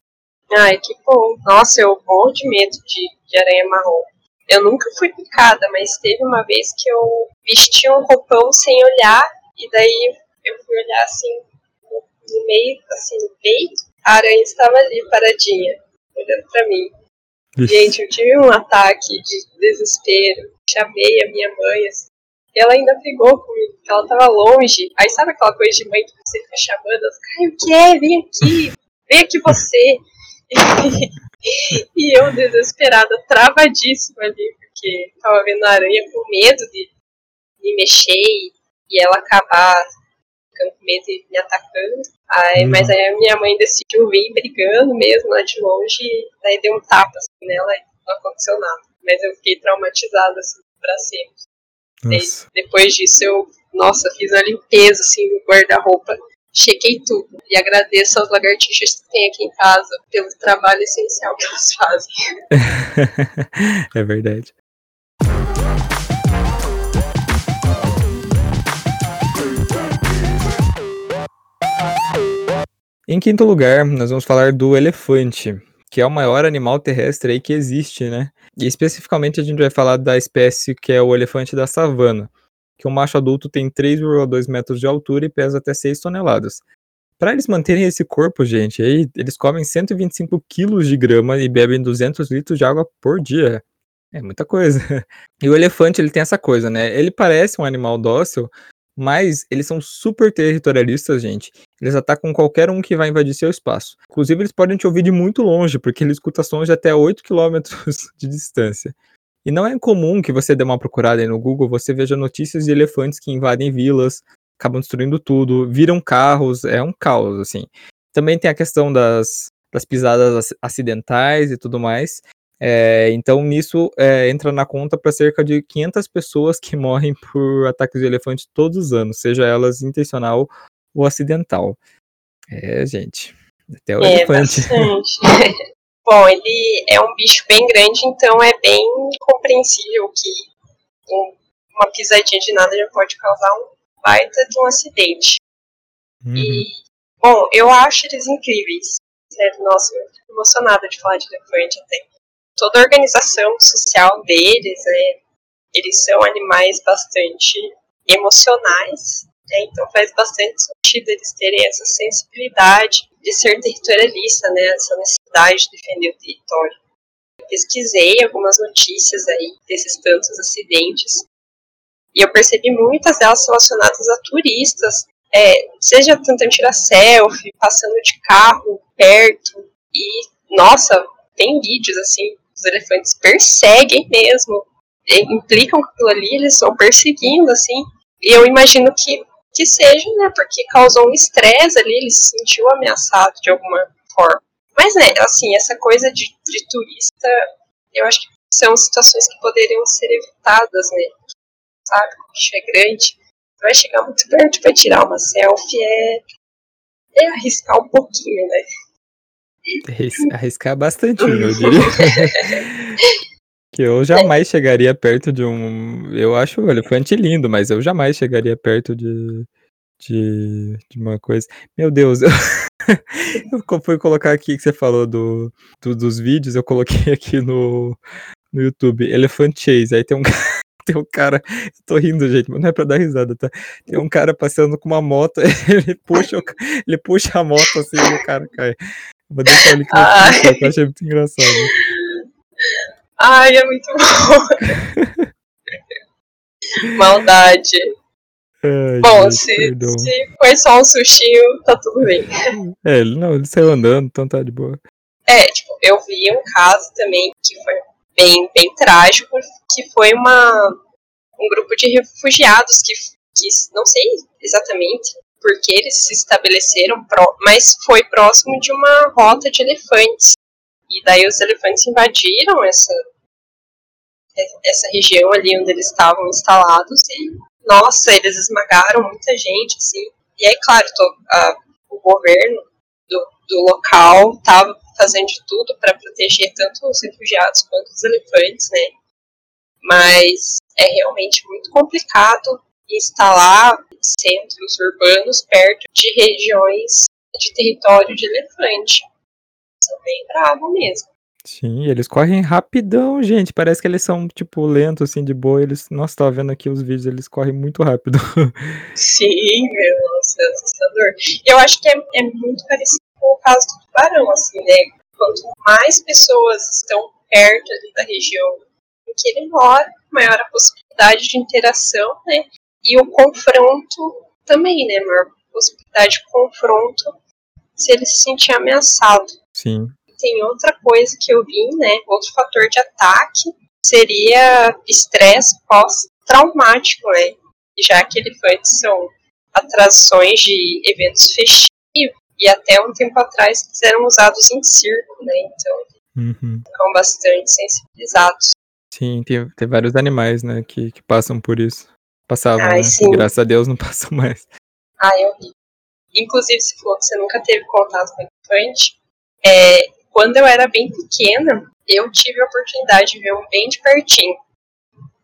Ai, que bom. Nossa, eu morro de medo de, de aranha marrom. Eu nunca fui picada, mas teve uma vez que eu vesti um roupão sem olhar, e daí eu fui olhar assim, no, no meio, assim, no peito, a aranha estava ali paradinha, olhando pra mim. Gente, eu tive um ataque de desespero. Chamei a minha mãe, assim, e ela ainda brigou comigo, porque ela tava longe. Aí sabe aquela coisa de mãe que você fica chamando? Ela fica, Ai, o que é? Vem aqui, vem aqui você. [LAUGHS] e eu desesperada, travadíssima ali, porque tava vendo a aranha com medo de me mexer e, e ela acabar ficando com medo e me atacando. Aí, Uhum. Mas aí a minha mãe decidiu vir brigando mesmo lá de longe, e daí deu um tapa assim, nela e não aconteceu nada. Mas eu fiquei traumatizada assim, pra sempre. Depois disso eu, nossa, fiz uma limpeza assim no guarda-roupa, chequei tudo. E agradeço aos lagartixas que tem aqui em casa pelo trabalho essencial que eles fazem. [LAUGHS] é verdade. Em quinto lugar, nós vamos falar do elefante, que é o maior animal terrestre aí que existe, né? E especificamente a gente vai falar da espécie que é o elefante da savana, que o macho adulto tem 3,2 metros de altura e pesa até 6 toneladas. Para eles manterem esse corpo, gente, aí eles comem 125 quilos de grama e bebem 200 litros de água por dia. É muita coisa. [LAUGHS] E o elefante, ele tem essa coisa, né? Ele parece um animal dócil, mas eles são super territorialistas, gente. Eles atacam qualquer um que vai invadir seu espaço. Inclusive, eles podem te ouvir de muito longe, porque ele escuta sons de até 8 km [LAUGHS] de distância. E não é incomum que você dê uma procurada aí no Google, você veja notícias de elefantes que invadem vilas, acabam destruindo tudo, viram carros, é um caos, assim. Também tem a questão das, das pisadas ac- acidentais e tudo mais. É, então, nisso é, entra na conta para cerca de 500 pessoas que [LAUGHS] morrem por ataques de elefante todos os anos, seja elas intencional ou acidental. É, gente. Até o É, elefante. [LAUGHS] Bom, ele é um bicho bem grande, então é bem compreensível que um- uma pisadinha de nada já pode causar um baita de um acidente. Uhum. E, bom, eu acho eles incríveis. Sério, nossa, eu fico emocionada de falar de elefante até. Toda a organização social deles, né, eles são animais bastante emocionais, né, então faz bastante sentido eles terem essa sensibilidade de ser territorialista, né, essa necessidade de defender o território. Eu pesquisei algumas notícias aí desses tantos acidentes e eu percebi muitas delas relacionadas a turistas, é, seja tentando tirar selfie, passando de carro perto e, nossa, tem vídeos assim, os elefantes perseguem mesmo, e implicam com aquilo ali, eles estão perseguindo, assim, e eu imagino que, que seja, né, porque causou um estresse ali, ele se sentiu ameaçado de alguma forma. Mas, né, assim, essa coisa de, de turista, eu acho que são situações que poderiam ser evitadas, né, sabe, o bicho é grande, vai chegar muito perto para tirar uma selfie, é, é arriscar um pouquinho, né. Arris- Arriscar bastante, eu diria. [LAUGHS] que eu jamais chegaria perto de um. Eu acho o elefante lindo, mas eu jamais chegaria perto de, de de uma coisa meu Deus, eu [LAUGHS] eu fui colocar aqui que você falou do do dos vídeos, eu coloquei [LAUGHS] aqui no no YouTube, Elephant Chase, aí tem um [LAUGHS] cara tem um cara eu tô rindo gente, mas não é pra dar risada, tá. Tem um cara passeando com uma moto, ele puxa ele puxa a moto, assim, e o cara cai. Vou deixar descrição, que eu achei muito engraçado. Ai, é muito bom. Maldade. Ai, Bom, gente, se perdão. se foi só um sustinho, tá tudo bem. É, ele não, ele saiu andando, então tá de boa. É, tipo, eu vi um caso também que foi bem, bem trágico, que foi uma um grupo de refugiados que que não sei exatamente por que eles se estabeleceram, pró mas foi próximo de uma rota de elefantes. E daí os elefantes invadiram essa essa região ali onde eles estavam instalados e, nossa, eles esmagaram muita gente, assim. E aí, claro, to, a, o governo do, do local estava fazendo de tudo para proteger tanto os refugiados quanto os elefantes, né? Mas é realmente muito complicado instalar centros urbanos perto de regiões de território de elefante. Isso é bem bravo mesmo. Sim, eles correm rapidão, gente. Parece que eles são, tipo, lentos, assim, de boa. Eles, nossa, estava vendo aqui os vídeos, eles correm muito rápido. [LAUGHS] Sim, meu, nossa, é assustador. Eu acho que é, é muito parecido com o caso do tubarão, assim, né? Quanto mais pessoas estão perto ali da região em que ele mora, maior a possibilidade de interação, né? E o confronto também, né? Maior possibilidade de confronto se ele se sentir ameaçado. Sim. Tem outra coisa que eu vi, né? Outro fator de ataque seria estresse pós-traumático, né? Já que elefantes são atrações de eventos festivos e até um tempo atrás eles eram usados em circo, né? Então Uhum. ficam bastante sensibilizados. Sim, tem, tem vários animais, né, que, que passam por isso. Passavam, Ai, né? sim. Graças a Deus não [LAUGHS] passam mais. Ah, é horrível. Inclusive, se falou que você nunca teve contato com elefante, é, quando eu era bem pequena, eu tive a oportunidade de ver um bem de pertinho.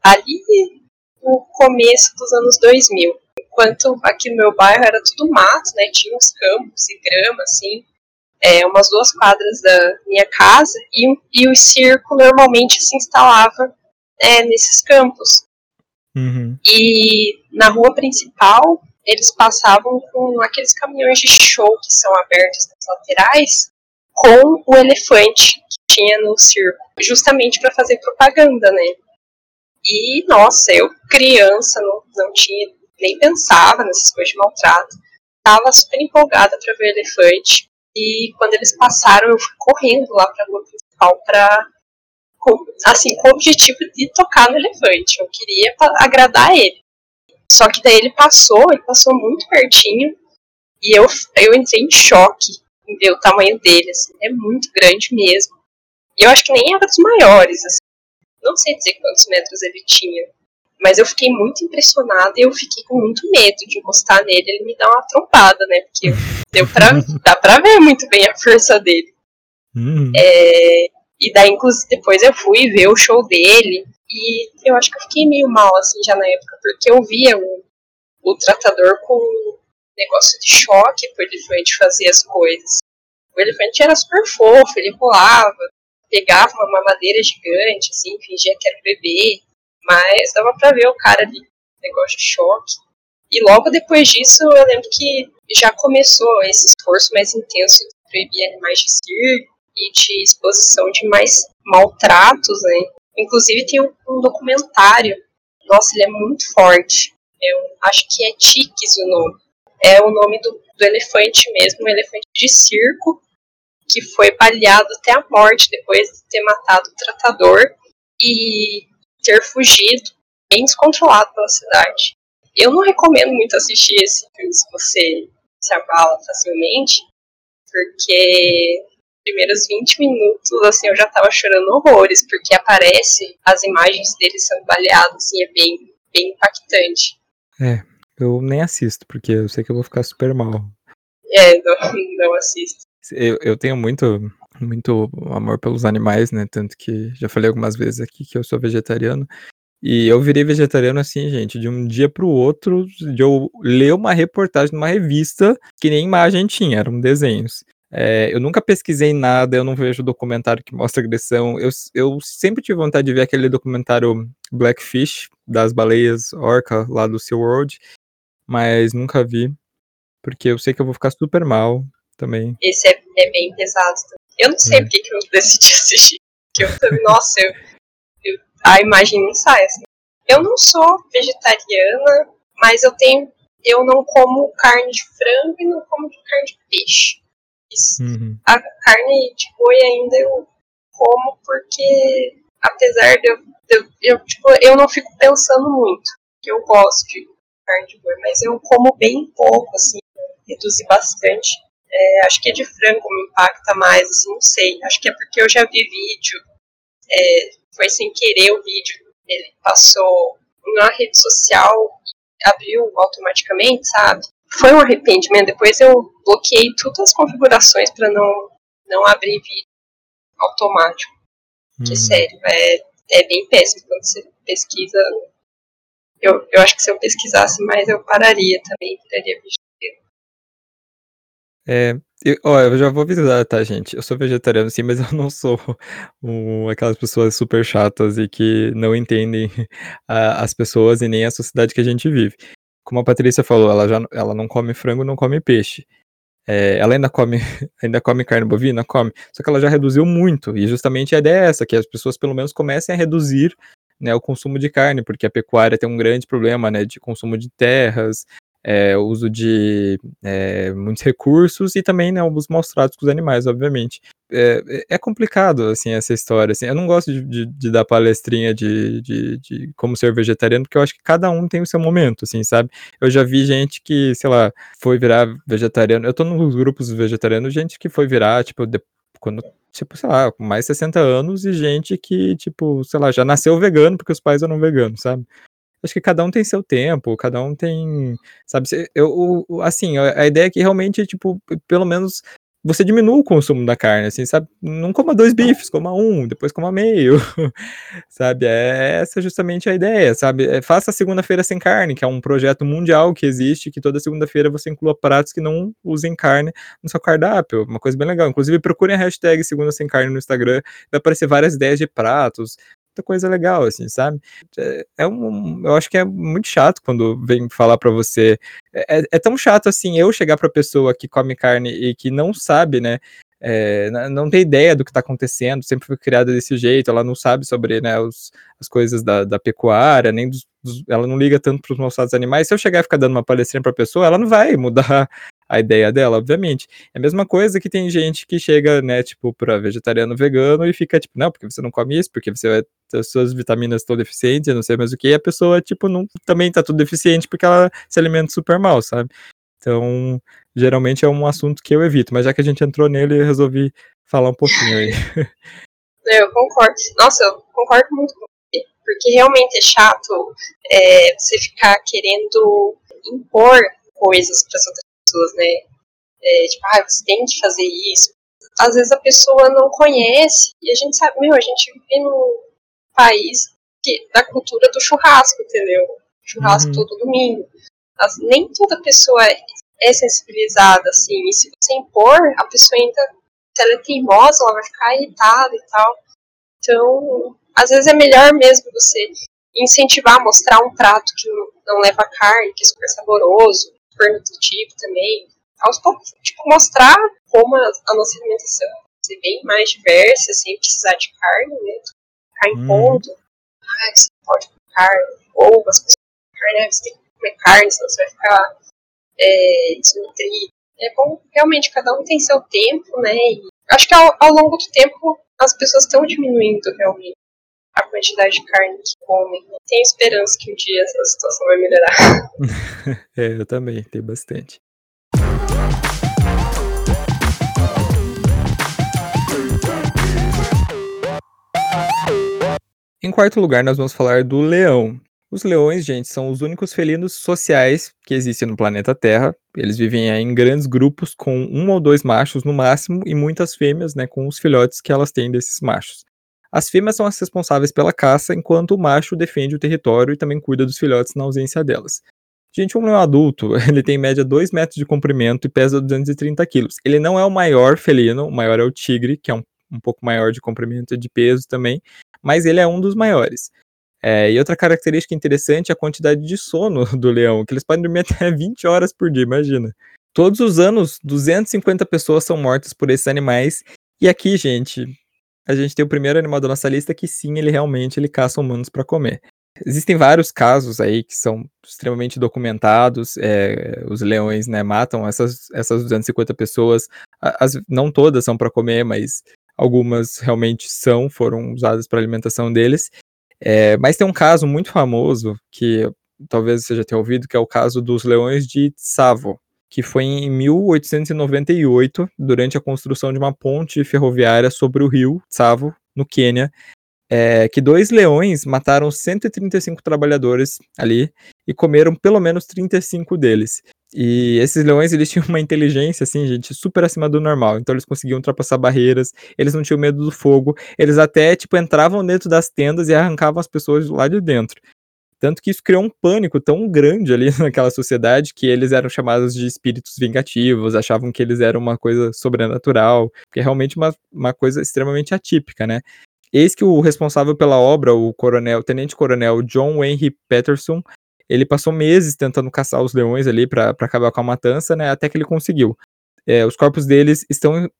Ali no começo dos anos 2000. Enquanto aqui no meu bairro era tudo mato, né? Tinha uns campos e grama, assim. É, umas duas quadras da minha casa. E, e o circo normalmente se instalava é, nesses campos. Uhum. E na rua principal, eles passavam com aqueles caminhões de show que são abertos nas laterais, com o elefante que tinha no circo, justamente para fazer propaganda, né? E, nossa, eu, criança, não, não tinha, nem pensava nessas coisas de maltrato, tava super empolgada para ver o elefante. E quando eles passaram, eu fui correndo lá para a rua principal para com, assim, com o objetivo de tocar no elefante. Eu queria agradar ele. Só que daí ele passou, ele passou muito pertinho, e eu, eu entrei em choque ver o tamanho dele, assim, é muito grande mesmo. E eu acho que nem era dos maiores, assim. Não sei dizer quantos metros ele tinha, mas eu fiquei muito impressionada e eu fiquei com muito medo de encostar nele, ele me dá uma trompada, né? Porque deu pra, [LAUGHS] dá pra ver muito bem a força dele. Uhum. É, e daí, inclusive, depois eu fui ver o show dele. E eu acho que eu fiquei meio mal, assim, já na época, porque eu via o, o tratador com negócio de choque pro elefante fazer as coisas. O elefante era super fofo, ele rolava, pegava uma mamadeira gigante, assim, fingia que era um bebê. Mas dava pra ver o cara ali, negócio de choque. E logo depois disso, eu lembro que já começou esse esforço mais intenso de proibir animais de circo e de exposição de mais maltratos, né? Inclusive tem um, um, documentário, nossa, ele é muito forte. Eu acho que é Tiques o nome. É o nome do, do elefante mesmo, um elefante de circo, que foi baleado até a morte depois de ter matado o tratador e ter fugido bem descontrolado pela cidade. Eu não recomendo muito assistir esse filme se você se abala facilmente, porque primeiros 20 minutos, assim, eu já tava chorando horrores, porque aparece as imagens dele sendo baleado, assim, é bem, bem impactante. É, eu nem assisto, porque eu sei que eu vou ficar super mal. É, não, [LAUGHS] não assisto. Eu, eu tenho muito, muito amor pelos animais, né, tanto que já falei algumas vezes aqui que eu sou vegetariano, E eu virei vegetariano assim, gente, de um dia para o outro, de eu ler uma reportagem numa revista que nem imagem tinha, eram desenhos. É, eu nunca pesquisei nada, eu não vejo documentário que mostra agressão. Eu, eu sempre tive vontade de ver aquele documentário Blackfish, das baleias orca lá do SeaWorld, mas nunca vi, porque eu sei que eu vou ficar super mal também. Esse é, é bem pesado. Eu não sei é. porque que eu decidi [LAUGHS] assistir. Que eu também, nossa, eu, eu, a imagem não sai assim. Eu não sou vegetariana, mas eu tenho. Eu não como carne de frango e não como carne de peixe. Uhum. A carne de boi ainda eu como porque, apesar de eu, eu, eu, tipo, eu não fico pensando muito, que eu gosto de carne de boi, mas eu como bem pouco, assim, reduzi bastante. É, acho que é de frango me impacta mais, assim, não sei. Acho que é porque eu já vi vídeo, é, foi sem querer o vídeo, ele passou na rede social, abriu automaticamente, sabe? foi um arrependimento. Depois eu bloqueei todas as configurações para não, não abrir vídeo automático. Uhum. Que sério, é, é bem péssimo quando você pesquisa. Eu, eu acho que se eu pesquisasse mais eu pararia também, viraria vegetariano. É, eu, ó, eu já vou avisar, tá, gente? Eu sou vegetariano, sim, mas [LAUGHS] eu não sou um, aquelas pessoas super chatas e que não entendem a, as pessoas e nem a sociedade que a gente vive como a Patrícia falou, ela já ela não come frango, não come peixe. É, ela ainda come, [LAUGHS] ainda come carne bovina? Come. Só que ela já reduziu muito. E justamente a ideia é essa, que as pessoas pelo menos comecem a reduzir né, o consumo de carne, porque a pecuária tem um grande problema né, de consumo de terras, é, uso de é, muitos recursos e também né, os maus tratos com os animais, obviamente. É, é, complicado, assim, essa história, assim, eu não gosto de, de, de dar palestrinha de, de, de, como ser vegetariano, porque eu acho que cada um tem o seu momento, assim, sabe? Eu já vi gente que, sei lá, foi virar vegetariano, eu tô nos grupos vegetarianos, gente que foi virar, tipo, quando, tipo, sei lá, com mais de 60 anos e gente que, tipo, sei lá, já nasceu vegano porque os pais eram veganos, sabe? acho que cada um tem seu tempo, cada um tem, sabe, eu, assim, a ideia é que realmente, tipo, pelo menos você diminua o consumo da carne, assim, sabe? Não coma dois bifes, coma um, depois coma meio, [LAUGHS] sabe? É essa justamente a ideia, sabe? É, faça a segunda-feira sem carne, que é um projeto mundial que existe, que toda segunda-feira você inclua pratos que não usem carne no seu cardápio, uma coisa bem legal. Inclusive, procurem a hashtag segunda sem carne no Instagram, vai aparecer várias ideias de pratos, muita coisa legal, assim, sabe? É, é um, eu acho que é muito chato quando vem falar para você. É, é, é, tão chato assim eu chegar pra pessoa que come carne e que não sabe, né? É, não tem ideia do que está acontecendo, sempre foi criada desse jeito, ela não sabe sobre né, os, as coisas da, da pecuária, nem dos, dos, ela não liga tanto para os maus animais. Se eu chegar e ficar dando uma palestrinha para pessoa, ela não vai mudar a ideia dela, obviamente. É a mesma coisa que tem gente que chega, né, tipo, pra vegetariano vegano e fica, tipo, não, porque você não come isso, porque você ter suas vitaminas estão deficientes, não sei mais o que, e a pessoa, tipo, não, também tá tudo deficiente porque ela se alimenta super mal, sabe? Então, geralmente é um assunto que eu evito, mas já que a gente entrou nele, eu resolvi falar um pouquinho aí. [LAUGHS] Eu concordo. Nossa, eu concordo muito com você, porque realmente é chato é, você ficar querendo impor coisas para as outras pessoas, né? É, tipo, ah, você tem que fazer isso. Às vezes a pessoa não conhece e a gente sabe, meu, a gente vive num país que, da cultura do churrasco, entendeu? Churrasco uhum. todo domingo. As, nem toda pessoa é sensibilizada, assim, e se você impor, a pessoa ainda, se ela é teimosa, ela vai ficar irritada e tal. Então, às vezes é melhor mesmo você incentivar, mostrar um prato que não, não leva carne, que é super saboroso, super nutritivo também. Aos poucos, tipo, mostrar como a, a nossa alimentação ser bem mais diversa, sem precisar de carne, né? Ficar em hum. ponto. Ah, você pode comer carne, ou as pessoas carne, né? Você tem que comer carne, senão você vai ficar é, desnutrido. É bom, realmente, cada um tem seu tempo, né? E acho que ao, ao longo do tempo as pessoas estão diminuindo realmente a quantidade de carne que comem. Tenho esperança que um dia essa situação vai melhorar. [LAUGHS] [LAUGHS] é, eu também, tenho bastante. Em quarto lugar, nós vamos falar do leão. Os leões, gente, são os únicos felinos sociais que existem no planeta Terra. Eles vivem em grandes grupos com um ou dois machos no máximo e muitas fêmeas, né, com os filhotes que elas têm desses machos. As fêmeas são as responsáveis pela caça, enquanto o macho defende o território e também cuida dos filhotes na ausência delas. Gente, um leão adulto, [LAUGHS] ele tem em média 2 metros de comprimento e pesa 230 quilos. Ele não é o maior felino, o maior é o tigre, que é um, um pouco maior de comprimento e de peso também, mas ele é um dos maiores. É, e outra característica interessante é a quantidade de sono [LAUGHS] do leão, que eles podem dormir [LAUGHS] até 20 horas por dia, imagina. Todos os anos, 250 pessoas são mortas por esses animais. E aqui, gente, a gente tem o primeiro animal da nossa lista que sim, ele realmente ele caça humanos para comer. Existem vários casos aí que são extremamente documentados. É, os leões né, matam essas, essas 250 pessoas. As, não todas são para comer, mas algumas realmente são, foram usadas para alimentação deles. É, mas tem um caso muito famoso que talvez você já tenha ouvido, que é o caso dos leões de Tsavo, que foi em 1898, durante a construção de uma ponte ferroviária sobre o rio Tsavo, no Quênia, é, que dois leões mataram 135 trabalhadores ali e comeram pelo menos 35 deles. E esses leões, eles tinham uma inteligência, assim, gente, super acima do normal. Então eles conseguiam ultrapassar barreiras, eles não tinham medo do fogo, eles até, tipo, entravam dentro das tendas e arrancavam as pessoas lá de dentro. Tanto que isso criou um pânico tão grande ali [LAUGHS] naquela sociedade que eles eram chamados de espíritos vingativos, achavam que eles eram uma coisa sobrenatural, que é realmente uma, uma coisa extremamente atípica, né? Eis que o responsável pela obra, o coronel, tenente-coronel John Henry Patterson, ele passou meses tentando caçar os leões ali para acabar com a matança, né? Até que ele conseguiu. É, os corpos deles estão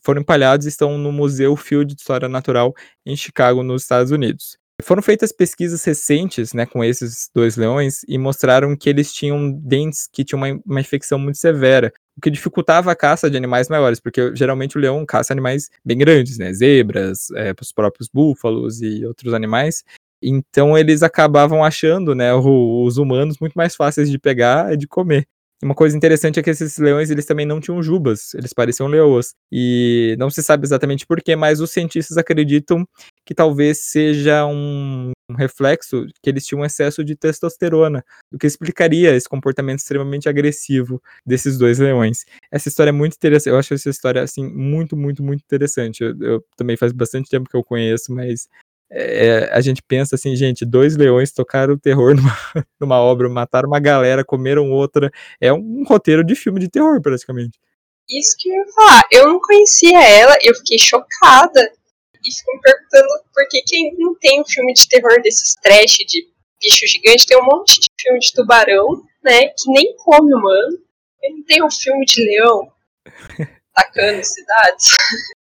foram empalhados e estão no Museu Field de História Natural em Chicago, nos Estados Unidos. Foram feitas pesquisas recentes né, com esses dois leões e mostraram que eles tinham dentes que tinham uma, uma infecção muito severa, o que dificultava a caça de animais maiores, porque geralmente o leão caça animais bem grandes, né, zebras, é, os próprios búfalos e outros animais. Então eles acabavam achando, né, os humanos muito mais fáceis de pegar e de comer. Uma coisa interessante é que esses leões, eles também não tinham jubas, eles pareciam leoas. E não se sabe exatamente porquê, mas os cientistas acreditam que talvez seja um, reflexo que eles tinham excesso de testosterona, o que explicaria esse comportamento extremamente agressivo desses dois leões. Essa história é muito interessante, eu acho essa história, assim, muito, muito, muito interessante. Eu, eu também faz bastante tempo que eu conheço, mas é, a gente pensa assim, gente, dois leões tocaram o terror numa, [LAUGHS] numa obra, mataram uma galera, comeram outra. É um roteiro de filme de terror, praticamente. Isso que eu ia falar. Eu não conhecia ela, eu fiquei chocada. E fico me perguntando por que, que não tem um filme de terror desses trash de bicho gigante. Tem um monte de filme de tubarão, né? Que nem come humano. Não tem um filme de leão [LAUGHS] atacando cidades.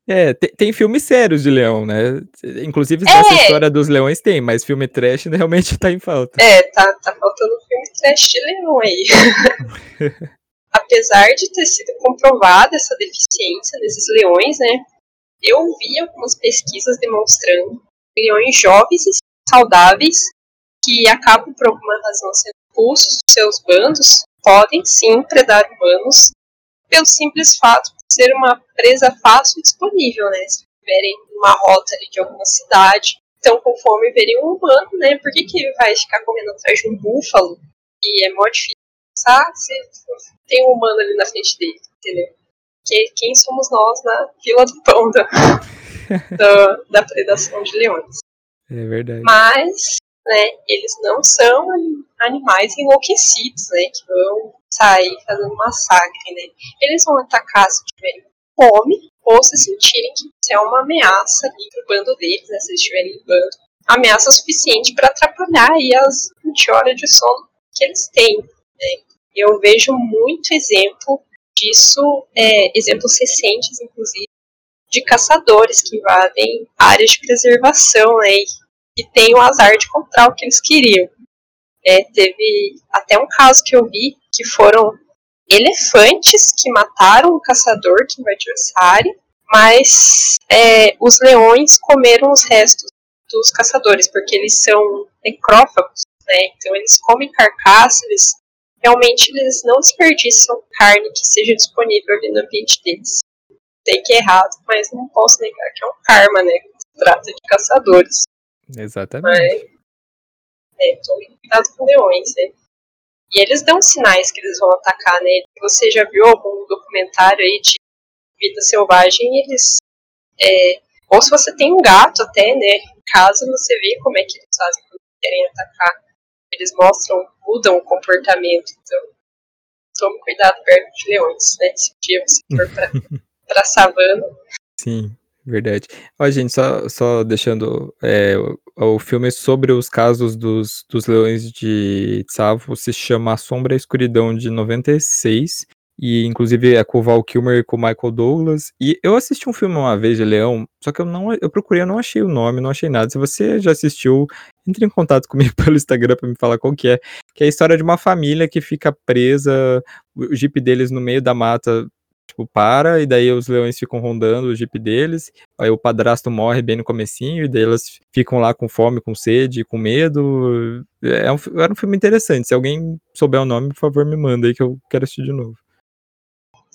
É, tem, tem, filmes sérios de leão, né? Inclusive, é. essa história dos leões tem, mas filme trash [LAUGHS] realmente tá em falta. É, tá, tá faltando filme trash de leão aí. [LAUGHS] Apesar de ter sido comprovada essa deficiência desses leões, né? Eu vi algumas pesquisas demonstrando que leões jovens e saudáveis que acabam por alguma razão sendo expulsos dos seus bandos podem sim predar humanos pelo simples fato ser uma presa fácil e disponível, né? Se tiverem uma rota ali de alguma cidade, então conforme verem um humano, né? Por que, que ele vai ficar correndo atrás de um búfalo? E é mó difícil pensar se tem um humano ali na frente dele, entendeu? Que, quem somos nós na fila do pão da, [LAUGHS] da, da predação de leões. É verdade. Mas, né, eles não são animais enlouquecidos, né, que vão sair fazendo massacre, né? Eles vão atacar se tiverem fome ou se sentirem que isso é uma ameaça ali pro bando deles, né? Se eles estiverem em bando. Ameaça suficiente para atrapalhar aí as 20 horas de sono que eles têm, né? Eu vejo muito exemplo disso, é, exemplos recentes, inclusive, de caçadores que invadem áreas de preservação né, e têm o azar de encontrar o que eles queriam. É, teve até um caso que eu vi que foram elefantes que mataram o caçador que invadiu essa área, mas é, os leões comeram os restos dos caçadores, porque eles são necrófagos, né? Então eles comem carcaça, eles realmente eles não desperdiçam carne que seja disponível ali no ambiente deles. Sei que é errado, mas não posso negar que é um karma, né? Se trata de caçadores. Exatamente. Mas, é, tome cuidado com leões, né? E eles dão sinais que eles vão atacar, né? Você já viu algum documentário aí de vida selvagem? Eles, é, Ou se você tem um gato até, né? Em casa você vê como é que eles fazem quando querem atacar. Eles mostram, mudam o comportamento. Então, tome cuidado perto de leões, né? Se um dia você for pra, [LAUGHS] pra savana. Sim, verdade. Ó, gente, só, só deixando é, o, o filme sobre os casos dos, dos leões de Tsavo se chama A Sombra e a Escuridão de 96 e inclusive é com o Val Kilmer e com o Michael Douglas. E eu assisti um filme uma vez de Leão, só que eu não eu procurei, eu não achei o nome, não achei nada. Se você já assistiu, entre em contato [LAUGHS] comigo pelo Instagram para me falar qual que é, que é a história de uma família que fica presa, o jeep deles no meio da mata tipo, para, e daí os leões ficam rondando o jeep deles, aí o padrasto morre bem no comecinho, e daí elas ficam lá com fome, com sede, com medo. É um, era um filme interessante. Se alguém souber o nome, por favor, me manda aí que eu quero assistir de novo.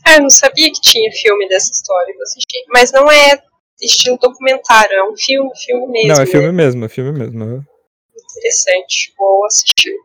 É, eu não sabia que tinha filme dessa história eu assisti. Mas não é estilo documentário, é um filme, filme mesmo. Não, é filme né? mesmo, é filme mesmo. Interessante, vou assistir.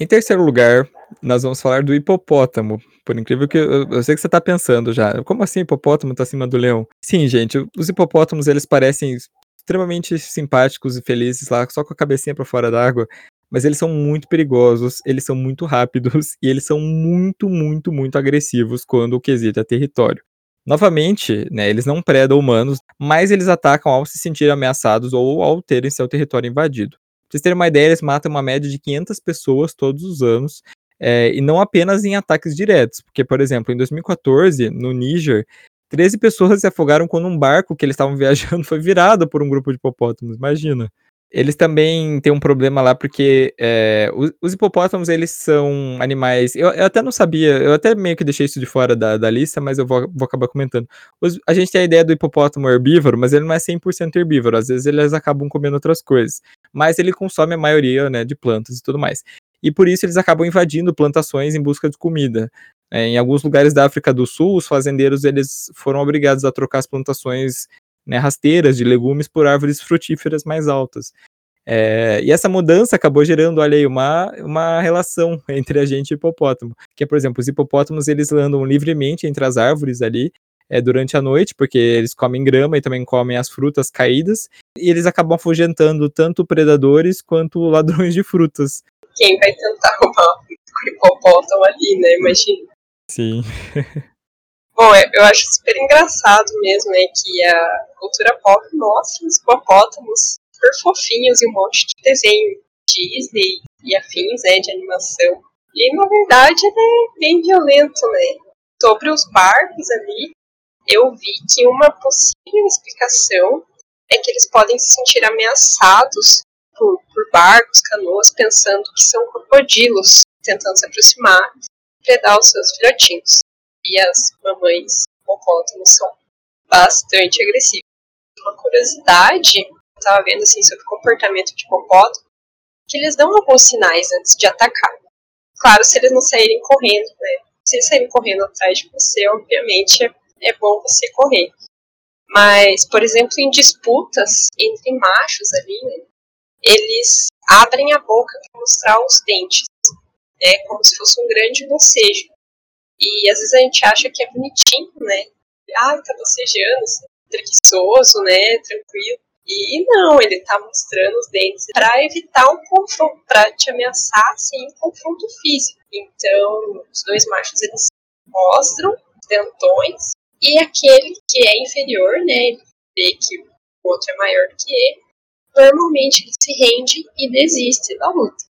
Em terceiro lugar, nós vamos falar do hipopótamo. Por incrível que eu, eu sei que você está pensando já. Como assim hipopótamo está acima do leão? Sim, gente, os hipopótamos eles parecem extremamente simpáticos e felizes lá, só com a cabecinha para fora d'água, mas eles são muito perigosos, eles são muito rápidos [LAUGHS] e eles são muito, muito, muito agressivos quando o quesito é território. Novamente, né, eles não predam humanos, mas eles atacam ao se sentirem ameaçados ou ao terem seu território invadido. Vocês terem uma ideia, eles matam uma média de 500 pessoas todos os anos, é, e não apenas em ataques diretos, porque, por exemplo, em 2014, no Níger, 13 pessoas se afogaram quando um barco que eles estavam [LAUGHS] viajando foi virado por um grupo de hipopótamos, imagina. Eles também têm um problema lá porque é, os, os, hipopótamos, eles são animais. Eu, eu, até não sabia, eu até meio que deixei isso de fora da, da lista, mas eu vou, vou acabar comentando. Os, a gente tem a ideia do hipopótamo herbívoro, mas ele não é 100% herbívoro. Às vezes eles acabam comendo outras coisas. Mas ele consome a maioria né, de plantas e tudo mais. E por isso eles acabam invadindo plantações em busca de comida. É, em alguns lugares da África do Sul, os fazendeiros eles foram obrigados a trocar as plantações né, rasteiras de legumes por árvores frutíferas mais altas. É, e essa mudança acabou gerando, olha aí, uma, uma relação [LAUGHS] entre a gente e o hipopótamo. Que é, por exemplo, os hipopótamos eles andam livremente entre as árvores ali é, durante a noite, porque eles comem grama e também comem as frutas caídas, e eles acabam afugentando tanto predadores quanto ladrões de frutas. Quem vai tentar roubar o hipopótamo ali, né? Imagina. Sim. [LAUGHS] Bom, eu acho super engraçado mesmo, né, que a cultura pop mostra os hipopótamos super fofinhos e um monte de desenho Disney e afins, né, de animação. E, na verdade, ele é bem violento, né. Sobre os barcos ali, eu vi que uma possível explicação é que eles podem se sentir ameaçados por, por barcos, canoas, pensando que são crocodilos tentando se aproximar predar os seus filhotinhos. E as mamães hipopótamos são bastante agressivas. Uma curiosidade, eu estava vendo assim sobre o comportamento de hipopótamo, que eles dão alguns sinais antes de atacar. Claro, se eles não saírem correndo, né? Se eles saírem correndo atrás de você, obviamente é, bom você correr. Mas, por exemplo, em disputas entre machos ali, né, eles abrem a boca para mostrar os dentes é como se fosse um grande bocejo. E às vezes a gente acha que é bonitinho, né? Ah, tá bocejando, assim, preguiçoso, né? Tranquilo. E não, ele tá mostrando os dentes para evitar um confronto, para te ameaçar, assim, um confronto físico. Então, os dois machos, eles mostram os dentões, e aquele que é inferior, né? Ele vê que o outro é maior que ele, normalmente ele se rende e desiste da luta.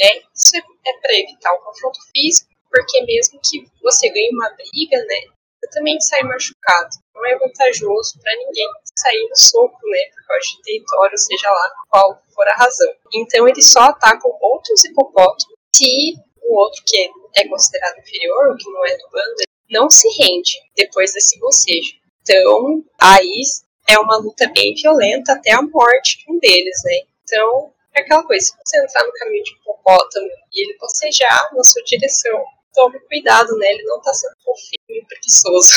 Né? Isso é, é para evitar o confronto físico, porque mesmo que você ganhe uma briga, né, você também sai machucado. Não é vantajoso para ninguém sair no soco, né, por causa de território, seja lá qual for a razão. Então eles só atacam outros hipopótamos se o outro que é considerado inferior, ou que não é do bando, não se rende depois desse bocejo. Então, aí é uma luta bem violenta até a morte de um deles, né? Então, é aquela coisa, se você entrar no caminho de hipopótamo e ele bocejar na sua direção, tome cuidado, né? Ele não tá sendo fofinho e preguiçoso.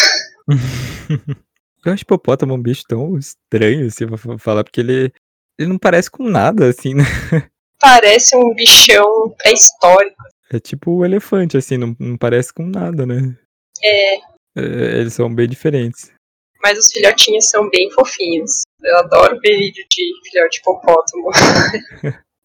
[LAUGHS] Eu acho hipopótamo um bicho tão estranho, assim, pra falar, porque ele, ele não parece com nada, assim, né? [LAUGHS] parece um bichão pré-histórico. É tipo o elefante, assim, não, não parece com nada, né? É. é. Eles são bem diferentes. Mas os filhotinhos são bem fofinhos. Eu adoro ver vídeo de filhote hipopótamo.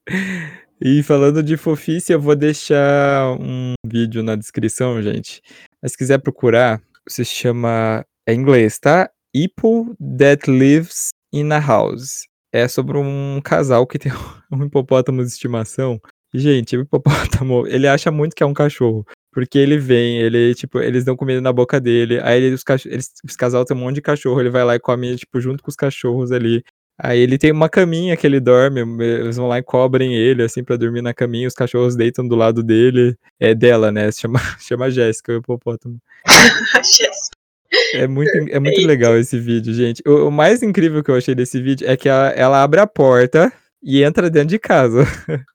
[LAUGHS] e falando de fofice, eu vou deixar um vídeo na descrição, gente. Mas se quiser procurar, se chama. É em inglês, tá? Hippo That Lives in a House. É sobre um casal que [LAUGHS] tem um hipopótamo de estimação. Gente, o hipopótamo, [LAUGHS] ele acha muito que é um cachorro. Porque ele vem, ele, tipo, eles dão comida na boca dele. Aí ele, os, cachorro, eles, casal tem um monte de cachorro, ele vai lá e come, tipo, junto com os cachorros ali. Aí ele tem uma caminha que ele dorme, eles vão lá e cobrem ele, assim, pra dormir na caminha, os cachorros deitam do lado dele. É dela, né? Se chama, [LAUGHS] chama Jéssica, o hipopótamo. [LAUGHS] É muito, é muito legal esse vídeo, gente. O, o, mais incrível que eu achei desse vídeo é que ela, ela abre a porta e entra dentro de casa. [LAUGHS]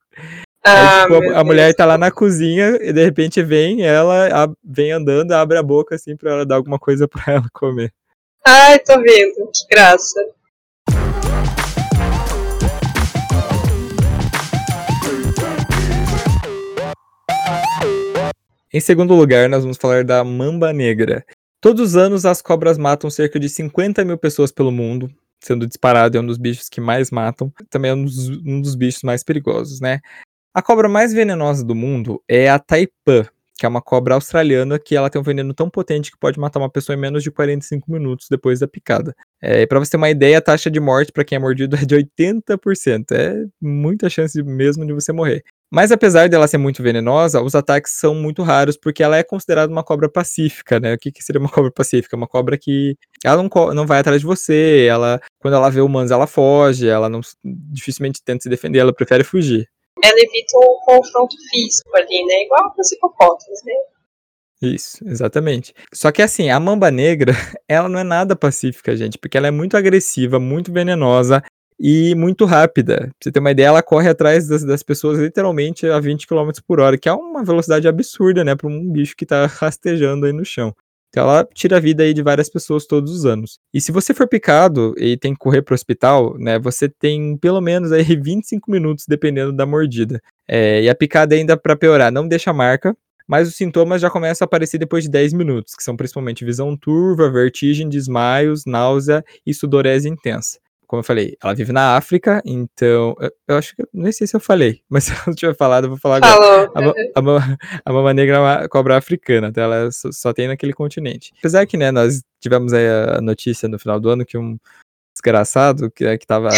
Ah, Aí, tipo, a, a mulher tá lá na cozinha e de repente vem ela, a, vem andando, abre a boca assim pra ela dar alguma coisa pra ela comer. Ai, tô vendo, que graça. Em segundo lugar, nós vamos falar da mamba negra. Todos os anos, as cobras matam cerca de 50 mil pessoas pelo mundo, sendo disparado é um dos bichos que mais matam. Também é um dos, um dos bichos mais perigosos, né? A cobra mais venenosa do mundo é a taipã, que é uma cobra australiana que ela tem um veneno tão potente que pode matar uma pessoa em menos de 45 minutos depois da picada. É, para você ter uma ideia, a taxa de morte para quem é mordido é de 80%. É muita chance mesmo de você morrer. Mas apesar dela ser muito venenosa, os ataques são muito raros porque ela é considerada uma cobra pacífica, né? O que, que seria uma cobra pacífica? Uma cobra que ela não, não vai atrás de você, ela quando ela vê humanos ela foge, ela não dificilmente tenta se defender, ela prefere fugir. Ela evita o confronto físico ali, né? Igual os hipopótamos, né? Isso, exatamente. Só que assim, a mamba negra, [LAUGHS] ela não é nada pacífica, gente, porque ela é muito agressiva, muito venenosa e muito rápida. Pra você ter uma ideia, ela corre atrás das, das pessoas literalmente a 20 km por hora, que é uma velocidade absurda, né, para um bicho que tá rastejando aí no chão. Então ela tira a vida aí de várias pessoas todos os anos. E se você for picado e tem que correr para o hospital, né, você tem pelo menos aí [LAUGHS] 25 minutos dependendo da mordida. É, e a picada ainda para piorar, não deixa marca, mas os sintomas já começam a aparecer depois de 10 minutos, que são principalmente visão turva, vertigem, desmaios, náusea e sudorese intensa como eu falei, ela vive na África, então. Eu, eu acho que. Não sei se eu falei, [LAUGHS] mas se eu não tiver falado, eu vou falar agora. Falou. A, a, a Mama Negra é uma cobra africana, então ela só, só, tem naquele continente. Apesar que, né, nós tivemos aí a notícia no final do ano que um desgraçado que, que tava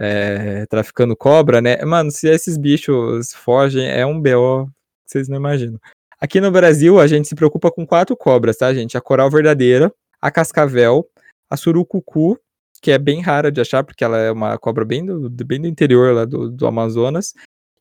é, traficando cobra, né? Mano, se esses bichos fogem, é um BO que vocês não imaginam. Aqui no Brasil, a gente se preocupa com quatro cobras, tá, gente? A coral verdadeira, a cascavel, a surucucu que é bem rara de achar, porque ela é uma cobra bem do, bem do interior lá do, do Amazonas.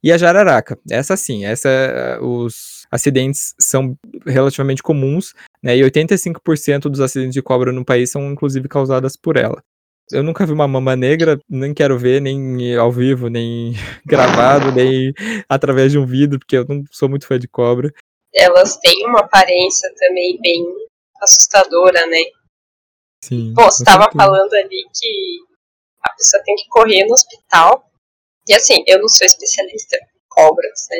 E a jararaca, essa sim, essa os acidentes são relativamente comuns, né? E 85% dos acidentes de cobra no país são inclusive causadas por ela. Eu nunca vi uma mama negra, nem quero ver, nem ao vivo, nem [LAUGHS] gravado, nem através de um vidro, porque eu não sou muito fã de cobra. Elas têm uma aparência também bem assustadora, né? Sim. Bom, você estava falando ali que a pessoa tem que correr no hospital. E assim, eu não sou especialista em cobras, né?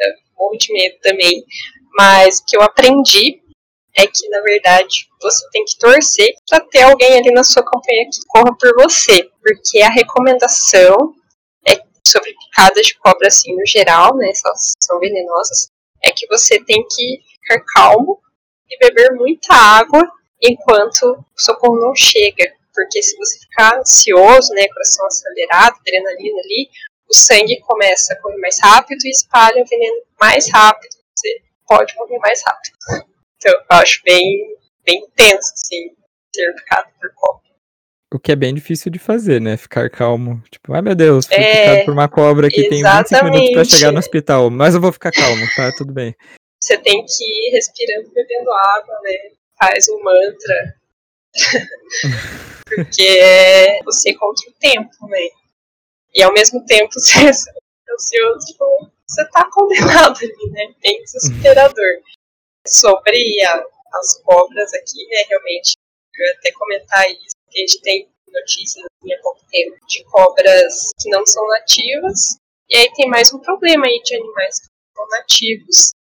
Eu morro de medo também. Mas o que eu aprendi é que, na verdade, você tem que torcer para ter alguém ali na sua companhia que corra por você. Porque a recomendação é sobre picadas de cobra, assim, no geral, né? Elas são venenosas. É que você tem que ficar calmo e beber muita água enquanto o socorro não chega. Porque se você ficar ansioso, né, coração acelerado, adrenalina ali, o sangue começa a correr mais rápido e espalha o veneno mais rápido. Você pode morrer mais rápido. Então, eu acho bem, bem tenso, assim, ser picado por cobra. O que é bem difícil de fazer, né? Ficar calmo. Tipo, ai meu Deus, fui É, picado por uma cobra que tem 25 minutos pra exatamente. chegar no hospital. Mas eu vou ficar calmo, tá? Tudo bem. Você tem que ir respirando, bebendo água, né? Faz um mantra. [LAUGHS] Porque é você contra o tempo, né? E ao mesmo tempo [LAUGHS] você é ansioso, tipo, você tá condenado ali, né? Bem desesperador. Sobre a- as cobras aqui, né? Realmente, eu ia até comentar isso, porque a gente tem notícias assim, há pouco tempo de cobras que não são nativas, E aí tem mais um problema aí de animais que são nativos.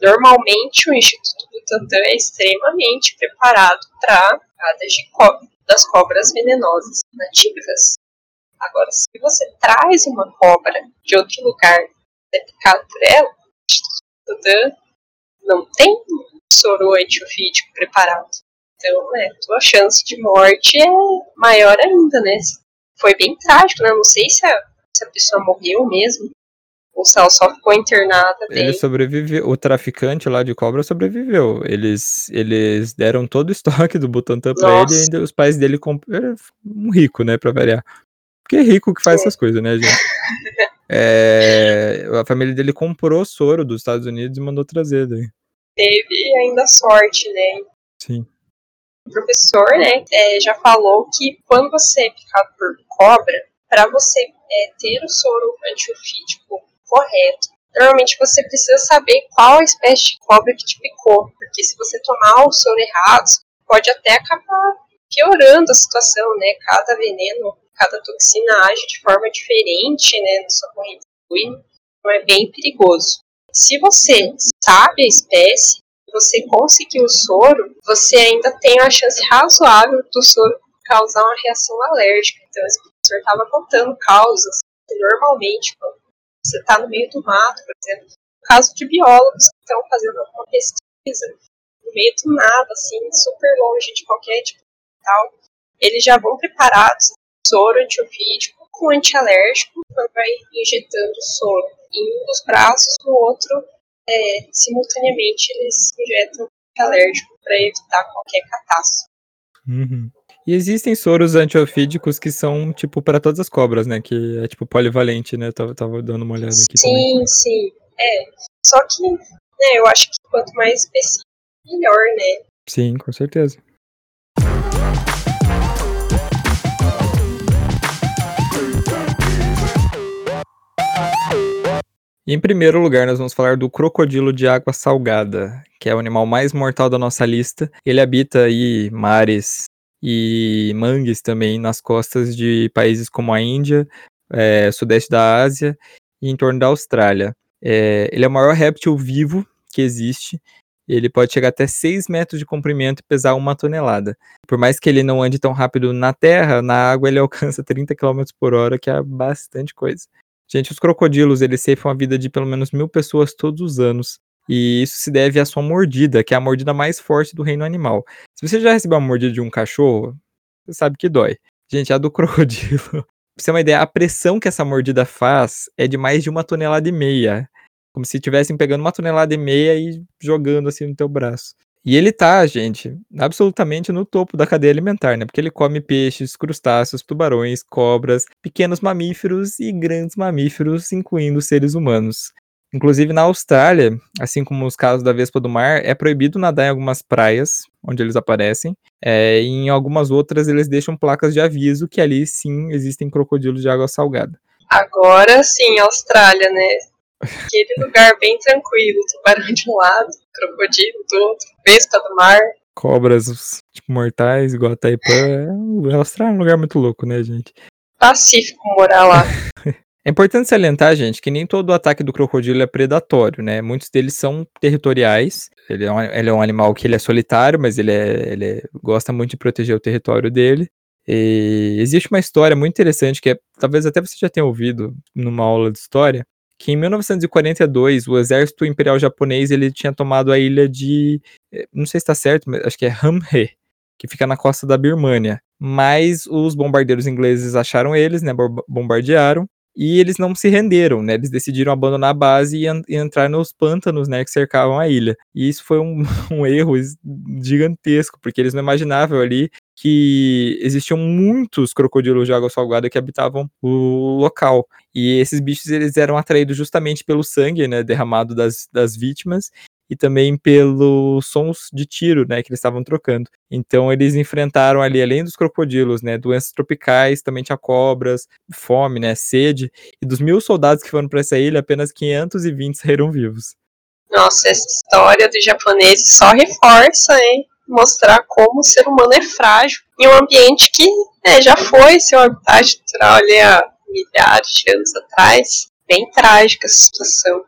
Normalmente o Instituto Butantan é extremamente preparado para picadas de co das cobras venenosas nativas. Agora, se você traz uma cobra de outro lugar e é picado por ela, o Instituto Butantan não tem soro antiofídico preparado. Então, né, tua chance de morte é maior ainda, né? Foi bem trágico, né? Não sei se a, se a pessoa morreu mesmo, se ela só ficou internada. Ele sobreviveu, o traficante lá de cobra sobreviveu. Eles, eles deram todo o [LAUGHS] estoque do Butantan pra Nossa. ele e ainda os pais dele compraram um rico, né, pra variar. Porque é rico que faz Sim. essas coisas, né, gente? [LAUGHS] é, a família dele comprou soro dos Estados Unidos e mandou trazer daí. Teve ainda sorte, né? Sim. O professor, né, é, já falou que quando você é picado por cobra, para você é, ter o soro antiofídico correto. Normalmente você precisa saber qual a espécie de cobra que te picou, porque se você tomar o soro errado, pode até acabar piorando a situação, né? Cada veneno, cada toxina age de forma diferente, né, na sua corrente sanguínea, então é bem perigoso. Se você sabe a espécie, você conseguiu o soro, você ainda tem uma chance razoável do soro causar uma reação alérgica. Então, esse professor estava contando causas que normalmente, quando você está no meio do mato, por exemplo. No caso de biólogos que estão fazendo alguma pesquisa no meio do nada, assim, super longe de qualquer tipo de tal, eles já vão preparados soro antiofídico com antialérgico quando vai injetando soro em um dos braços, no outro, é, simultaneamente, eles injetam antialérgico para evitar qualquer catástrofe. Uhum. E existem soros antiofídicos que são, tipo, para todas as cobras, né? Que é, tipo, polivalente, né? Eu tava, tava dando uma olhada aqui sim, também. Sim, sim. É. Só que, né, eu acho que quanto mais específico, melhor, né? Sim, com certeza. em primeiro lugar, nós vamos falar do crocodilo de água salgada, que é o animal mais mortal da nossa lista. Ele habita aí mares e mangues também nas costas de países como a Índia, é, sudeste da Ásia e em torno da Austrália. É, ele é o maior réptil vivo que existe. Ele pode chegar até 6 metros de comprimento e pesar uma tonelada. Por mais que ele não ande tão rápido na terra, na água ele [LAUGHS] alcança 30 km por hora, que é bastante coisa. Gente, os crocodilos, eles ceifam a vida de pelo menos mil pessoas todos os anos. E isso se deve à sua mordida, que é a mordida mais forte do reino animal. Se você já recebeu uma mordida de um cachorro, você sabe que dói. Gente, a do [LAUGHS] crocodilo. pra você ter uma ideia, a pressão que essa mordida faz é de mais de uma tonelada e meia. Como se estivessem pegando uma tonelada e meia e jogando assim no teu braço. E ele tá, gente, absolutamente no topo da cadeia alimentar, né? Porque ele come peixes, crustáceos, tubarões, cobras, pequenos mamíferos e grandes mamíferos, incluindo seres humanos. Inclusive na Austrália, assim como os casos da vespa do mar, é proibido nadar em algumas praias onde eles aparecem. É, e em algumas outras eles deixam placas de aviso que ali sim existem crocodilos de água salgada. Agora sim, Austrália, né? Aquele lugar bem tranquilo, tubarão de um lado, crocodilo do outro, vespa do mar. Cobras tipo, mortais, igual a Taipã. É, a Austrália é um lugar muito louco, né, gente? Pacífico morar lá. [LAUGHS] É importante salientar, gente, que nem todo ataque do crocodilo é predatório, né? Muitos deles são territoriais. Ele é um, ele é um animal que ele é solitário, mas ele, é, ele é, gosta muito de proteger o território dele. E existe uma história muito interessante que é, talvez até você já tenha ouvido numa aula de história, que em 1942 o exército imperial japonês ele tinha tomado a ilha de, eh, não sei se está certo, mas acho que é Hamhe, que fica na costa da Birmânia. Mas os bombardeiros ingleses acharam eles, né, bombardearam e eles não se renderam, né? Eles decidiram abandonar a base e, e entrar nos pântanos, né, que cercavam a ilha. E isso foi um, [LAUGHS] um erro gigantesco, porque eles não imaginavam ali que existiam muitos crocodilos de água salgada que habitavam o local. E esses bichos eles eram atraídos justamente pelo sangue, né, derramado das, das vítimas e também pelos sons de tiro, né, que eles estavam trocando. Então eles enfrentaram ali, além dos crocodilos, né, doenças tropicais, também tinha cobras, fome, né, sede. E dos mil soldados que foram para essa ilha, apenas 520 saíram vivos. Nossa, essa história dos japoneses só reforça, hein? Mostrar como o ser humano é frágil em um ambiente que né, já foi seu habitat natural ali há milhares de anos atrás bem trágica essa situação.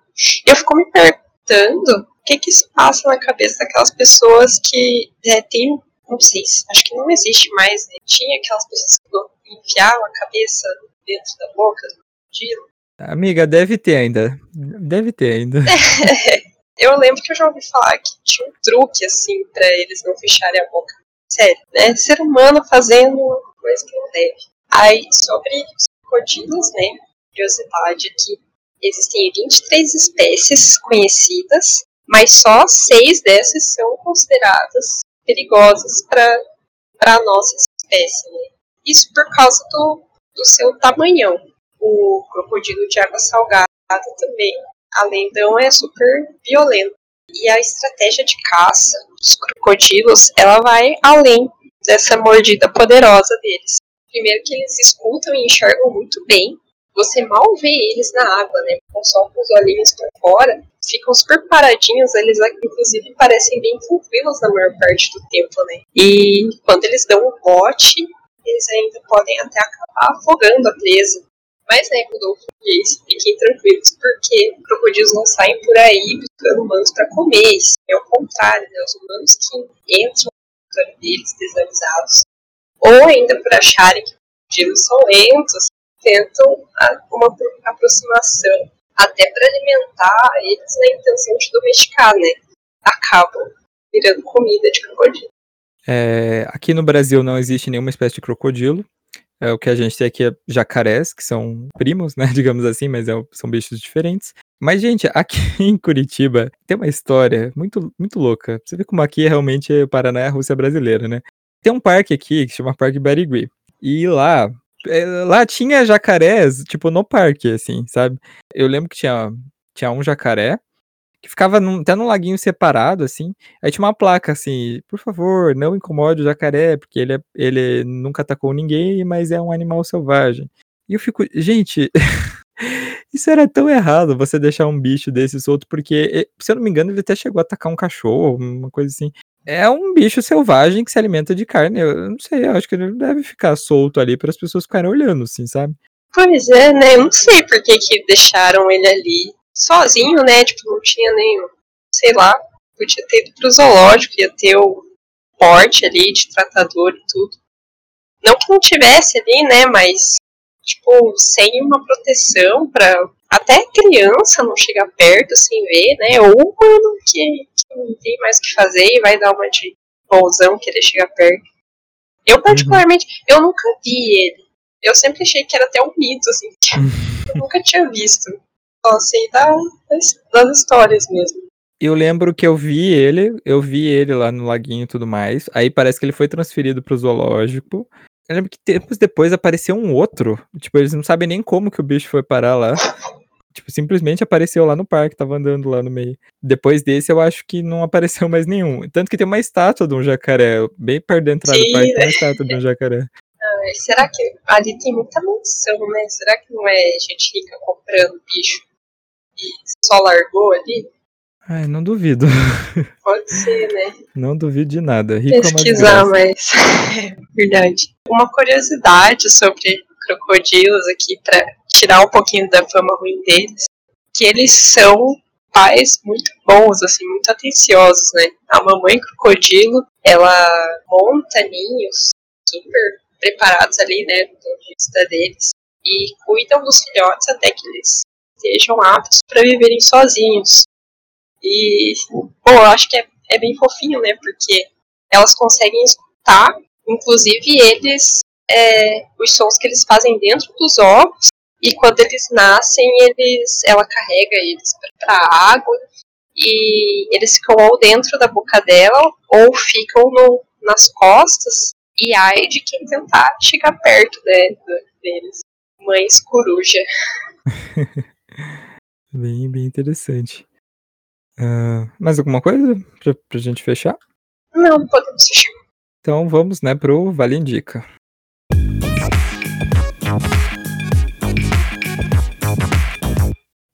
Eu fico me perguntando que que se passa na cabeça daquelas pessoas que é, tem, não sei, acho que não existe mais, né? Tinha aquelas pessoas que enfiavam a cabeça dentro da boca do crocodilo. Amiga, deve ter ainda. Deve ter ainda. [LAUGHS] eu lembro que eu já ouvi falar que tinha um truque, assim, para eles não fecharem a boca. Sério, né? Ser humano fazendo coisa que não deve. Aí, sobre os crocodilos, né? Curiosidade aqui. Existem 23 espécies conhecidas, mas só seis dessas são consideradas perigosas para a nossa espécie. Né? Isso por causa do, do seu tamanhão. O crocodilo de água salgada também, além de é super violento. E a estratégia de caça dos crocodilos, ela vai além dessa mordida poderosa deles. Primeiro que eles escutam e enxergam muito bem. Você mal vê eles na água, né? Com só com os olhinhos por fora. Ficam super paradinhos, eles inclusive parecem bem tranquilos na maior parte do tempo, né? E quando eles dão um bote, eles ainda podem até acabar afogando a presa. Mas, né, Rodolfo disse, fiquem tranquilos, porque crocodilos não saem por aí buscando humanos para comer. É o contrário, né? Os humanos que entram no território deles, desavisados, ou ainda por acharem que crocodilos são lentos, tentam uma aproximação até para alimentar eles na intenção de domesticar, né? Acabam virando comida de crocodilo. É, aqui no Brasil não existe nenhuma espécie de crocodilo. É, o que a gente tem aqui é jacarés, que são primos, né, [LAUGHS] digamos assim, mas é, são bichos diferentes. Mas, gente, aqui [LAUGHS] em Curitiba tem uma história muito, muito louca. Você vê como aqui realmente o Paraná é a Rússia brasileira, né? Tem um parque aqui que chama Parque Barigui. E lá, lá tinha jacarés, tipo, no parque, assim, sabe? Eu lembro que tinha, tinha um jacaré que ficava num, até num laguinho separado, assim. Aí tinha uma placa assim, por favor, não incomode o jacaré, porque ele, é, ele nunca atacou ninguém, mas é um animal selvagem. E eu fico, gente, [LAUGHS] isso era tão errado, você deixar um bicho desse solto, porque, se eu não me engano, ele até chegou a atacar um cachorro, uma coisa assim. É um bicho selvagem que se alimenta de carne. Eu não sei, eu acho que ele deve ficar solto ali para as pessoas ficarem olhando, assim, sabe? Pois é, né? Eu não sei por que, que deixaram ele ali sozinho, né? Tipo, não tinha nem, sei lá, podia ter ido pro zoológico, ia ter o porte ali de tratador e tudo. Não que não tivesse ali, né? Mas, tipo, sem uma proteção pra até criança não chegar perto sem ver, né? Ou que, que não tem mais o que fazer e vai dar uma de bolsão querer chegar perto. Eu, particularmente, uhum. eu nunca vi ele. Eu sempre achei que era até um mito, assim. [LAUGHS] eu nunca tinha visto só sei da, das histórias mesmo. Eu lembro que eu vi ele, eu vi ele lá no laguinho e tudo mais. Aí parece que ele foi transferido pro zoológico. Eu lembro que tempos depois apareceu um outro. Tipo, eles não sabem nem como que o bicho foi parar lá. Tipo, simplesmente apareceu lá no parque, tava andando lá no meio. Depois desse, eu acho que não [LAUGHS] apareceu mais nenhum. Tanto que tem uma estátua de um jacaré. Bem perto da entrada Sim, do parque tem uma estátua de um jacaré. Ah, será que ali tem muita mansão, né? Será que não é gente rica comprando bicho? e só largou ali? Ai, não duvido. [LAUGHS] Pode ser, né? Não duvido de nada. Rico é Pesquisar, mas [LAUGHS] é verdade. Uma curiosidade sobre crocodilos aqui para tirar um pouquinho da fama ruim deles, que eles são pais muito bons, assim, muito atenciosos, né? A mamãe crocodilo, ela monta ninhos super preparados ali, né, do ponto vista deles, e cuidam dos filhotes até que eles estejam aptos para viverem sozinhos. E, bom, eu acho que é, é bem fofinho, né? Porque elas conseguem escutar, inclusive eles, é, os sons que eles fazem dentro dos ovos. E quando eles nascem, eles, ela carrega eles para a água e eles ficam ou dentro da boca dela ou ficam no, nas costas. E ai de quem tentar chegar perto né, deles. Mães coruja. [LAUGHS] Bem, bem interessante. Uh, mais alguma coisa pra, pra gente fechar? Não, podemos fechar. Então vamos, né, pro Vale Indica.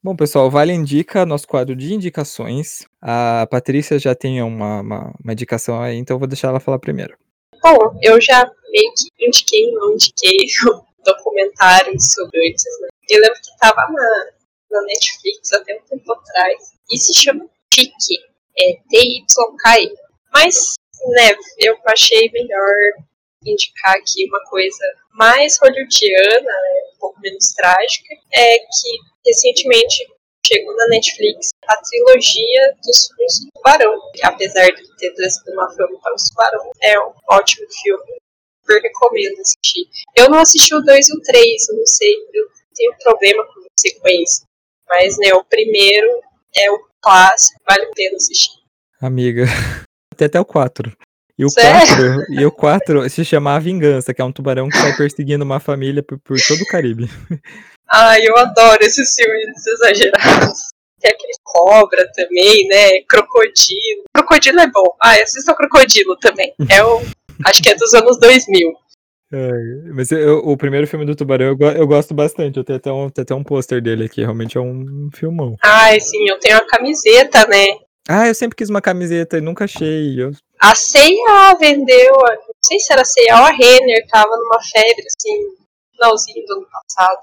Bom, pessoal, Vale Indica, nosso quadro de indicações. A Patrícia já tem uma, uma, uma indicação aí, então eu vou deixar ela falar primeiro. Bom, eu já meio que indiquei, não indiquei [LAUGHS] documentários sobre o né? Eu lembro que estava na, na Netflix até um tempo atrás e se chama Tiki, é T-Y-K-E. Mas, né, eu achei melhor indicar aqui uma coisa mais hollywoodiana, né, um pouco menos trágica, é que recentemente chegou na Netflix a trilogia dos filmes do Tubarão, apesar de ter trazido uma fama para o Tubarão, é um ótimo filme, eu recomendo assistir. Eu não assisti o 2 e o 3, eu não sei, eu tenho problema com sequência, mas né, o primeiro é o clássico, vale a pena assistir. Amiga, [LAUGHS] até até o 4. E o 4, e o 4 se chama A Vingança, que é um tubarão que sai perseguindo uma família por, por todo o Caribe. Ai, eu adoro esses filmes exagerados. Tem aquele cobra também, né? Crocodilo. Crocodilo é bom. Ah, assista o Crocodilo também. É o. acho que é dos anos 2000. É, mas eu, o primeiro filme do Tubarão eu, eu gosto bastante. Eu tenho até um, tenho até um pôster dele aqui. Realmente é um filmão. Ai, sim, eu tenho a camiseta, né? Ah, eu sempre quis uma camiseta e nunca achei. Eu... A C&A vendeu, não sei se era a C&A ou a Renner, tava numa febre, assim, finalzinho do ano passado.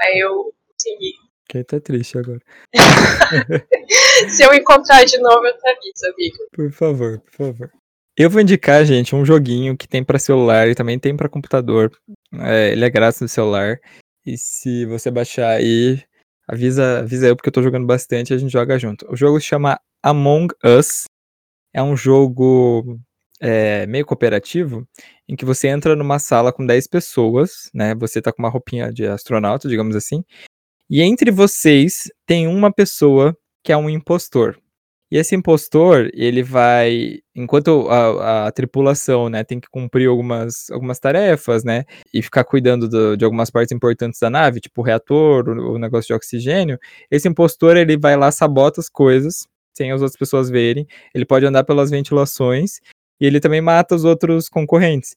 Aí eu consegui. Fiquei até triste agora. [LAUGHS] se eu encontrar de novo, eu te aviso, amigo. Por favor, por favor. Eu vou indicar, gente, um joguinho que tem para celular e também tem para computador. É, ele é grátis no celular. E se você baixar aí, Avisa, avisa eu porque eu tô jogando bastante e a gente joga junto. O jogo se chama Among Us. É um jogo é, meio cooperativo em que você entra numa sala com 10 pessoas, né? Você tá com uma roupinha de astronauta, digamos assim. E entre vocês tem uma pessoa que é um impostor. E esse impostor, ele vai, enquanto a, a, tripulação, né, tem que cumprir algumas, algumas tarefas, né, e ficar cuidando do, de algumas partes importantes da nave, tipo o reator, o, o, negócio de oxigênio, esse impostor, ele vai lá, sabota as coisas, sem as outras pessoas verem, ele pode andar pelas ventilações, e ele também mata os outros concorrentes.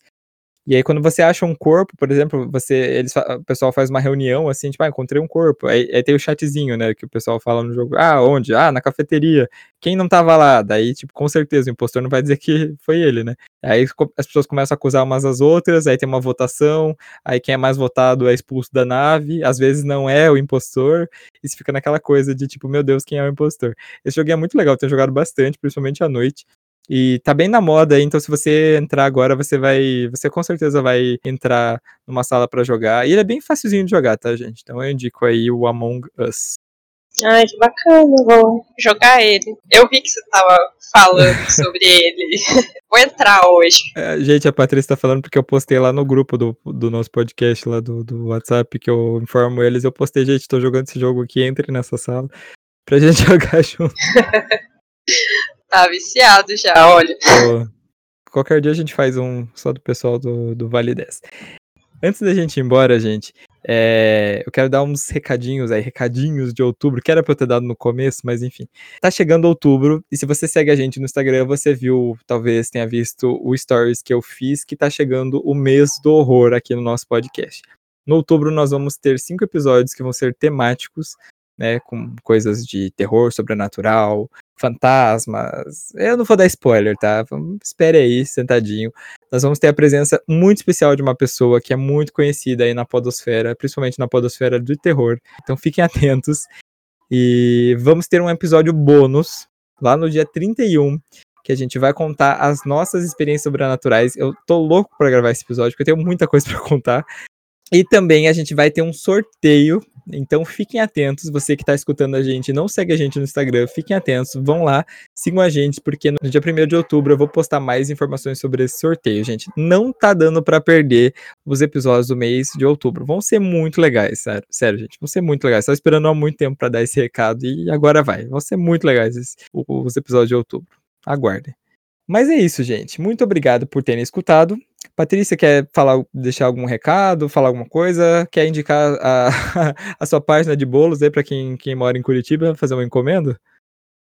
E aí, quando você acha um corpo, por exemplo, você, eles, o pessoal faz uma reunião assim, tipo, ah, encontrei um corpo. Aí, aí, tem o chatzinho, né, que o pessoal fala no jogo. Ah, onde? Ah, na cafeteria. Quem não tava lá? Daí, tipo, com certeza, o impostor não vai dizer que [LAUGHS] foi ele, né? Aí as pessoas começam a acusar umas às outras, aí tem uma votação, aí quem é mais votado é expulso da nave, às vezes não é o impostor, e fica naquela coisa de tipo, meu Deus, quem é o impostor? Esse jogo é muito legal, tenho jogado bastante, principalmente à noite. E tá bem na moda então se você entrar agora, você vai. Você com certeza vai entrar numa sala para jogar. E ele é bem facilzinho de jogar, tá, gente? Então eu indico aí o Among Us. Ai, que bacana, vou jogar ele. Eu vi que você tava falando [LAUGHS] sobre ele. [LAUGHS] vou entrar hoje. É, gente, a Patrícia tá falando porque eu postei lá no grupo do, do nosso podcast, lá do, do WhatsApp, que eu informo eles. Eu postei, gente, tô jogando esse jogo aqui, entre nessa sala pra gente [LAUGHS] jogar junto. Tá viciado já, olha. Pô, qualquer dia a gente faz um só do pessoal do, do Vale 10. Antes da gente ir embora, gente, é, eu quero dar uns recadinhos aí, recadinhos de outubro, que era pra eu ter dado no começo, mas enfim. Tá chegando outubro, e se você segue a gente no Instagram, você viu, talvez tenha visto o stories que eu fiz, que tá chegando o mês do horror aqui no nosso podcast. No outubro nós vamos ter cinco episódios que vão ser temáticos, né, com coisas de terror sobrenatural, fantasmas. Eu não vou dar spoiler, tá? Espere aí, sentadinho. Nós vamos ter a presença muito especial de uma pessoa que é muito conhecida aí na podosfera, principalmente na podosfera do terror. Então fiquem atentos. E vamos ter um episódio bônus lá no dia 31, que a gente vai contar as nossas experiências sobrenaturais. Eu tô louco para gravar esse episódio, porque eu tenho muita coisa para contar. E também a gente vai ter um sorteio então fiquem atentos, você que está escutando a gente, não segue a gente no Instagram, fiquem atentos, vão lá, sigam a gente, porque no dia 1 de outubro eu vou postar mais informações sobre esse sorteio, gente. Não tá dando para perder os episódios do mês de outubro. Vão ser muito legais, sério, sério gente, vão ser muito legais. Estava esperando há muito tempo para dar esse recado e agora vai. Vão ser muito legais os episódios de outubro. Aguardem. Mas é isso, gente. Muito obrigado por terem escutado. Patrícia, quer falar, deixar algum recado, falar alguma coisa? Quer indicar a, [LAUGHS] a sua página de bolos aí para quem, quem mora em Curitiba, fazer uma encomenda?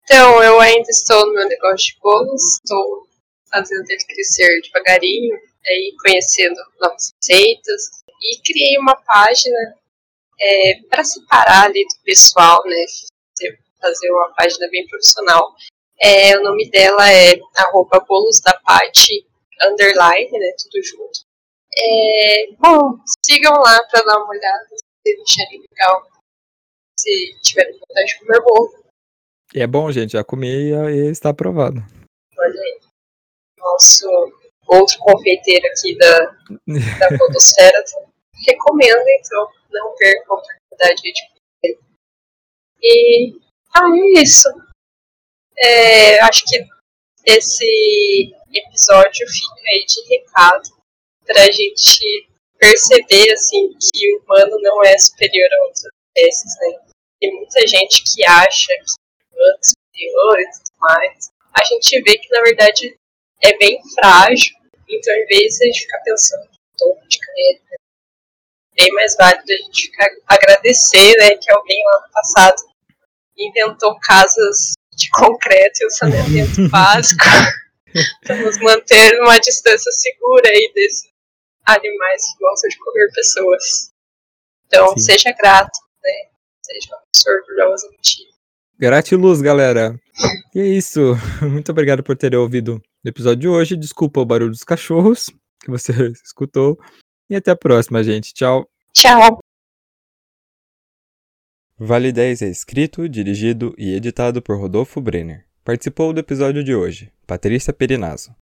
Então, eu ainda estou no meu negócio de bolos, estou fazendo ele crescer devagarinho, aí conhecendo novas receitas, e criei uma página é, para separar ali do pessoal, né? Fazer uma página bem profissional. É, o nome dela é arroba bolos da Pati underline, né, tudo junto. É, bom, sigam lá para dar uma olhada, se acharem legal se tiver vontade de comer bolo. E é bom, gente, já comi e está aprovado. Olha aí. Nosso outro confeiteiro aqui da, da [LAUGHS] Podosfera recomendo, então, não perca a oportunidade de comer. E ah, é isso. É, acho que esse episódio fica aí de recado pra gente perceber assim que o humano não é superior a outras espécies, né? Tem muita gente que acha que o humano é superior e tudo mais. A gente vê que na verdade é bem frágil, então em vez de a gente ficar pensando topo de carreira, é bem mais válido a gente ficar, agradecer né, que alguém lá no passado inventou casas de concreto e o saneamento [LAUGHS] básico para nos manter numa distância segura aí desses animais que gostam de comer pessoas. Então, Sim. seja grato, né? Seja uma pessoa orgulhosa de ti. Gratiluz, galera. E é isso. [LAUGHS] Muito obrigado por terem ouvido o episódio de hoje. Desculpa o barulho dos cachorros que você [LAUGHS] escutou. E até a próxima, gente. Tchau. Tchau. Vale 10 é escrito, dirigido e editado por Rodolfo Brenner. Participou do episódio de hoje, Patrícia Perinazzo.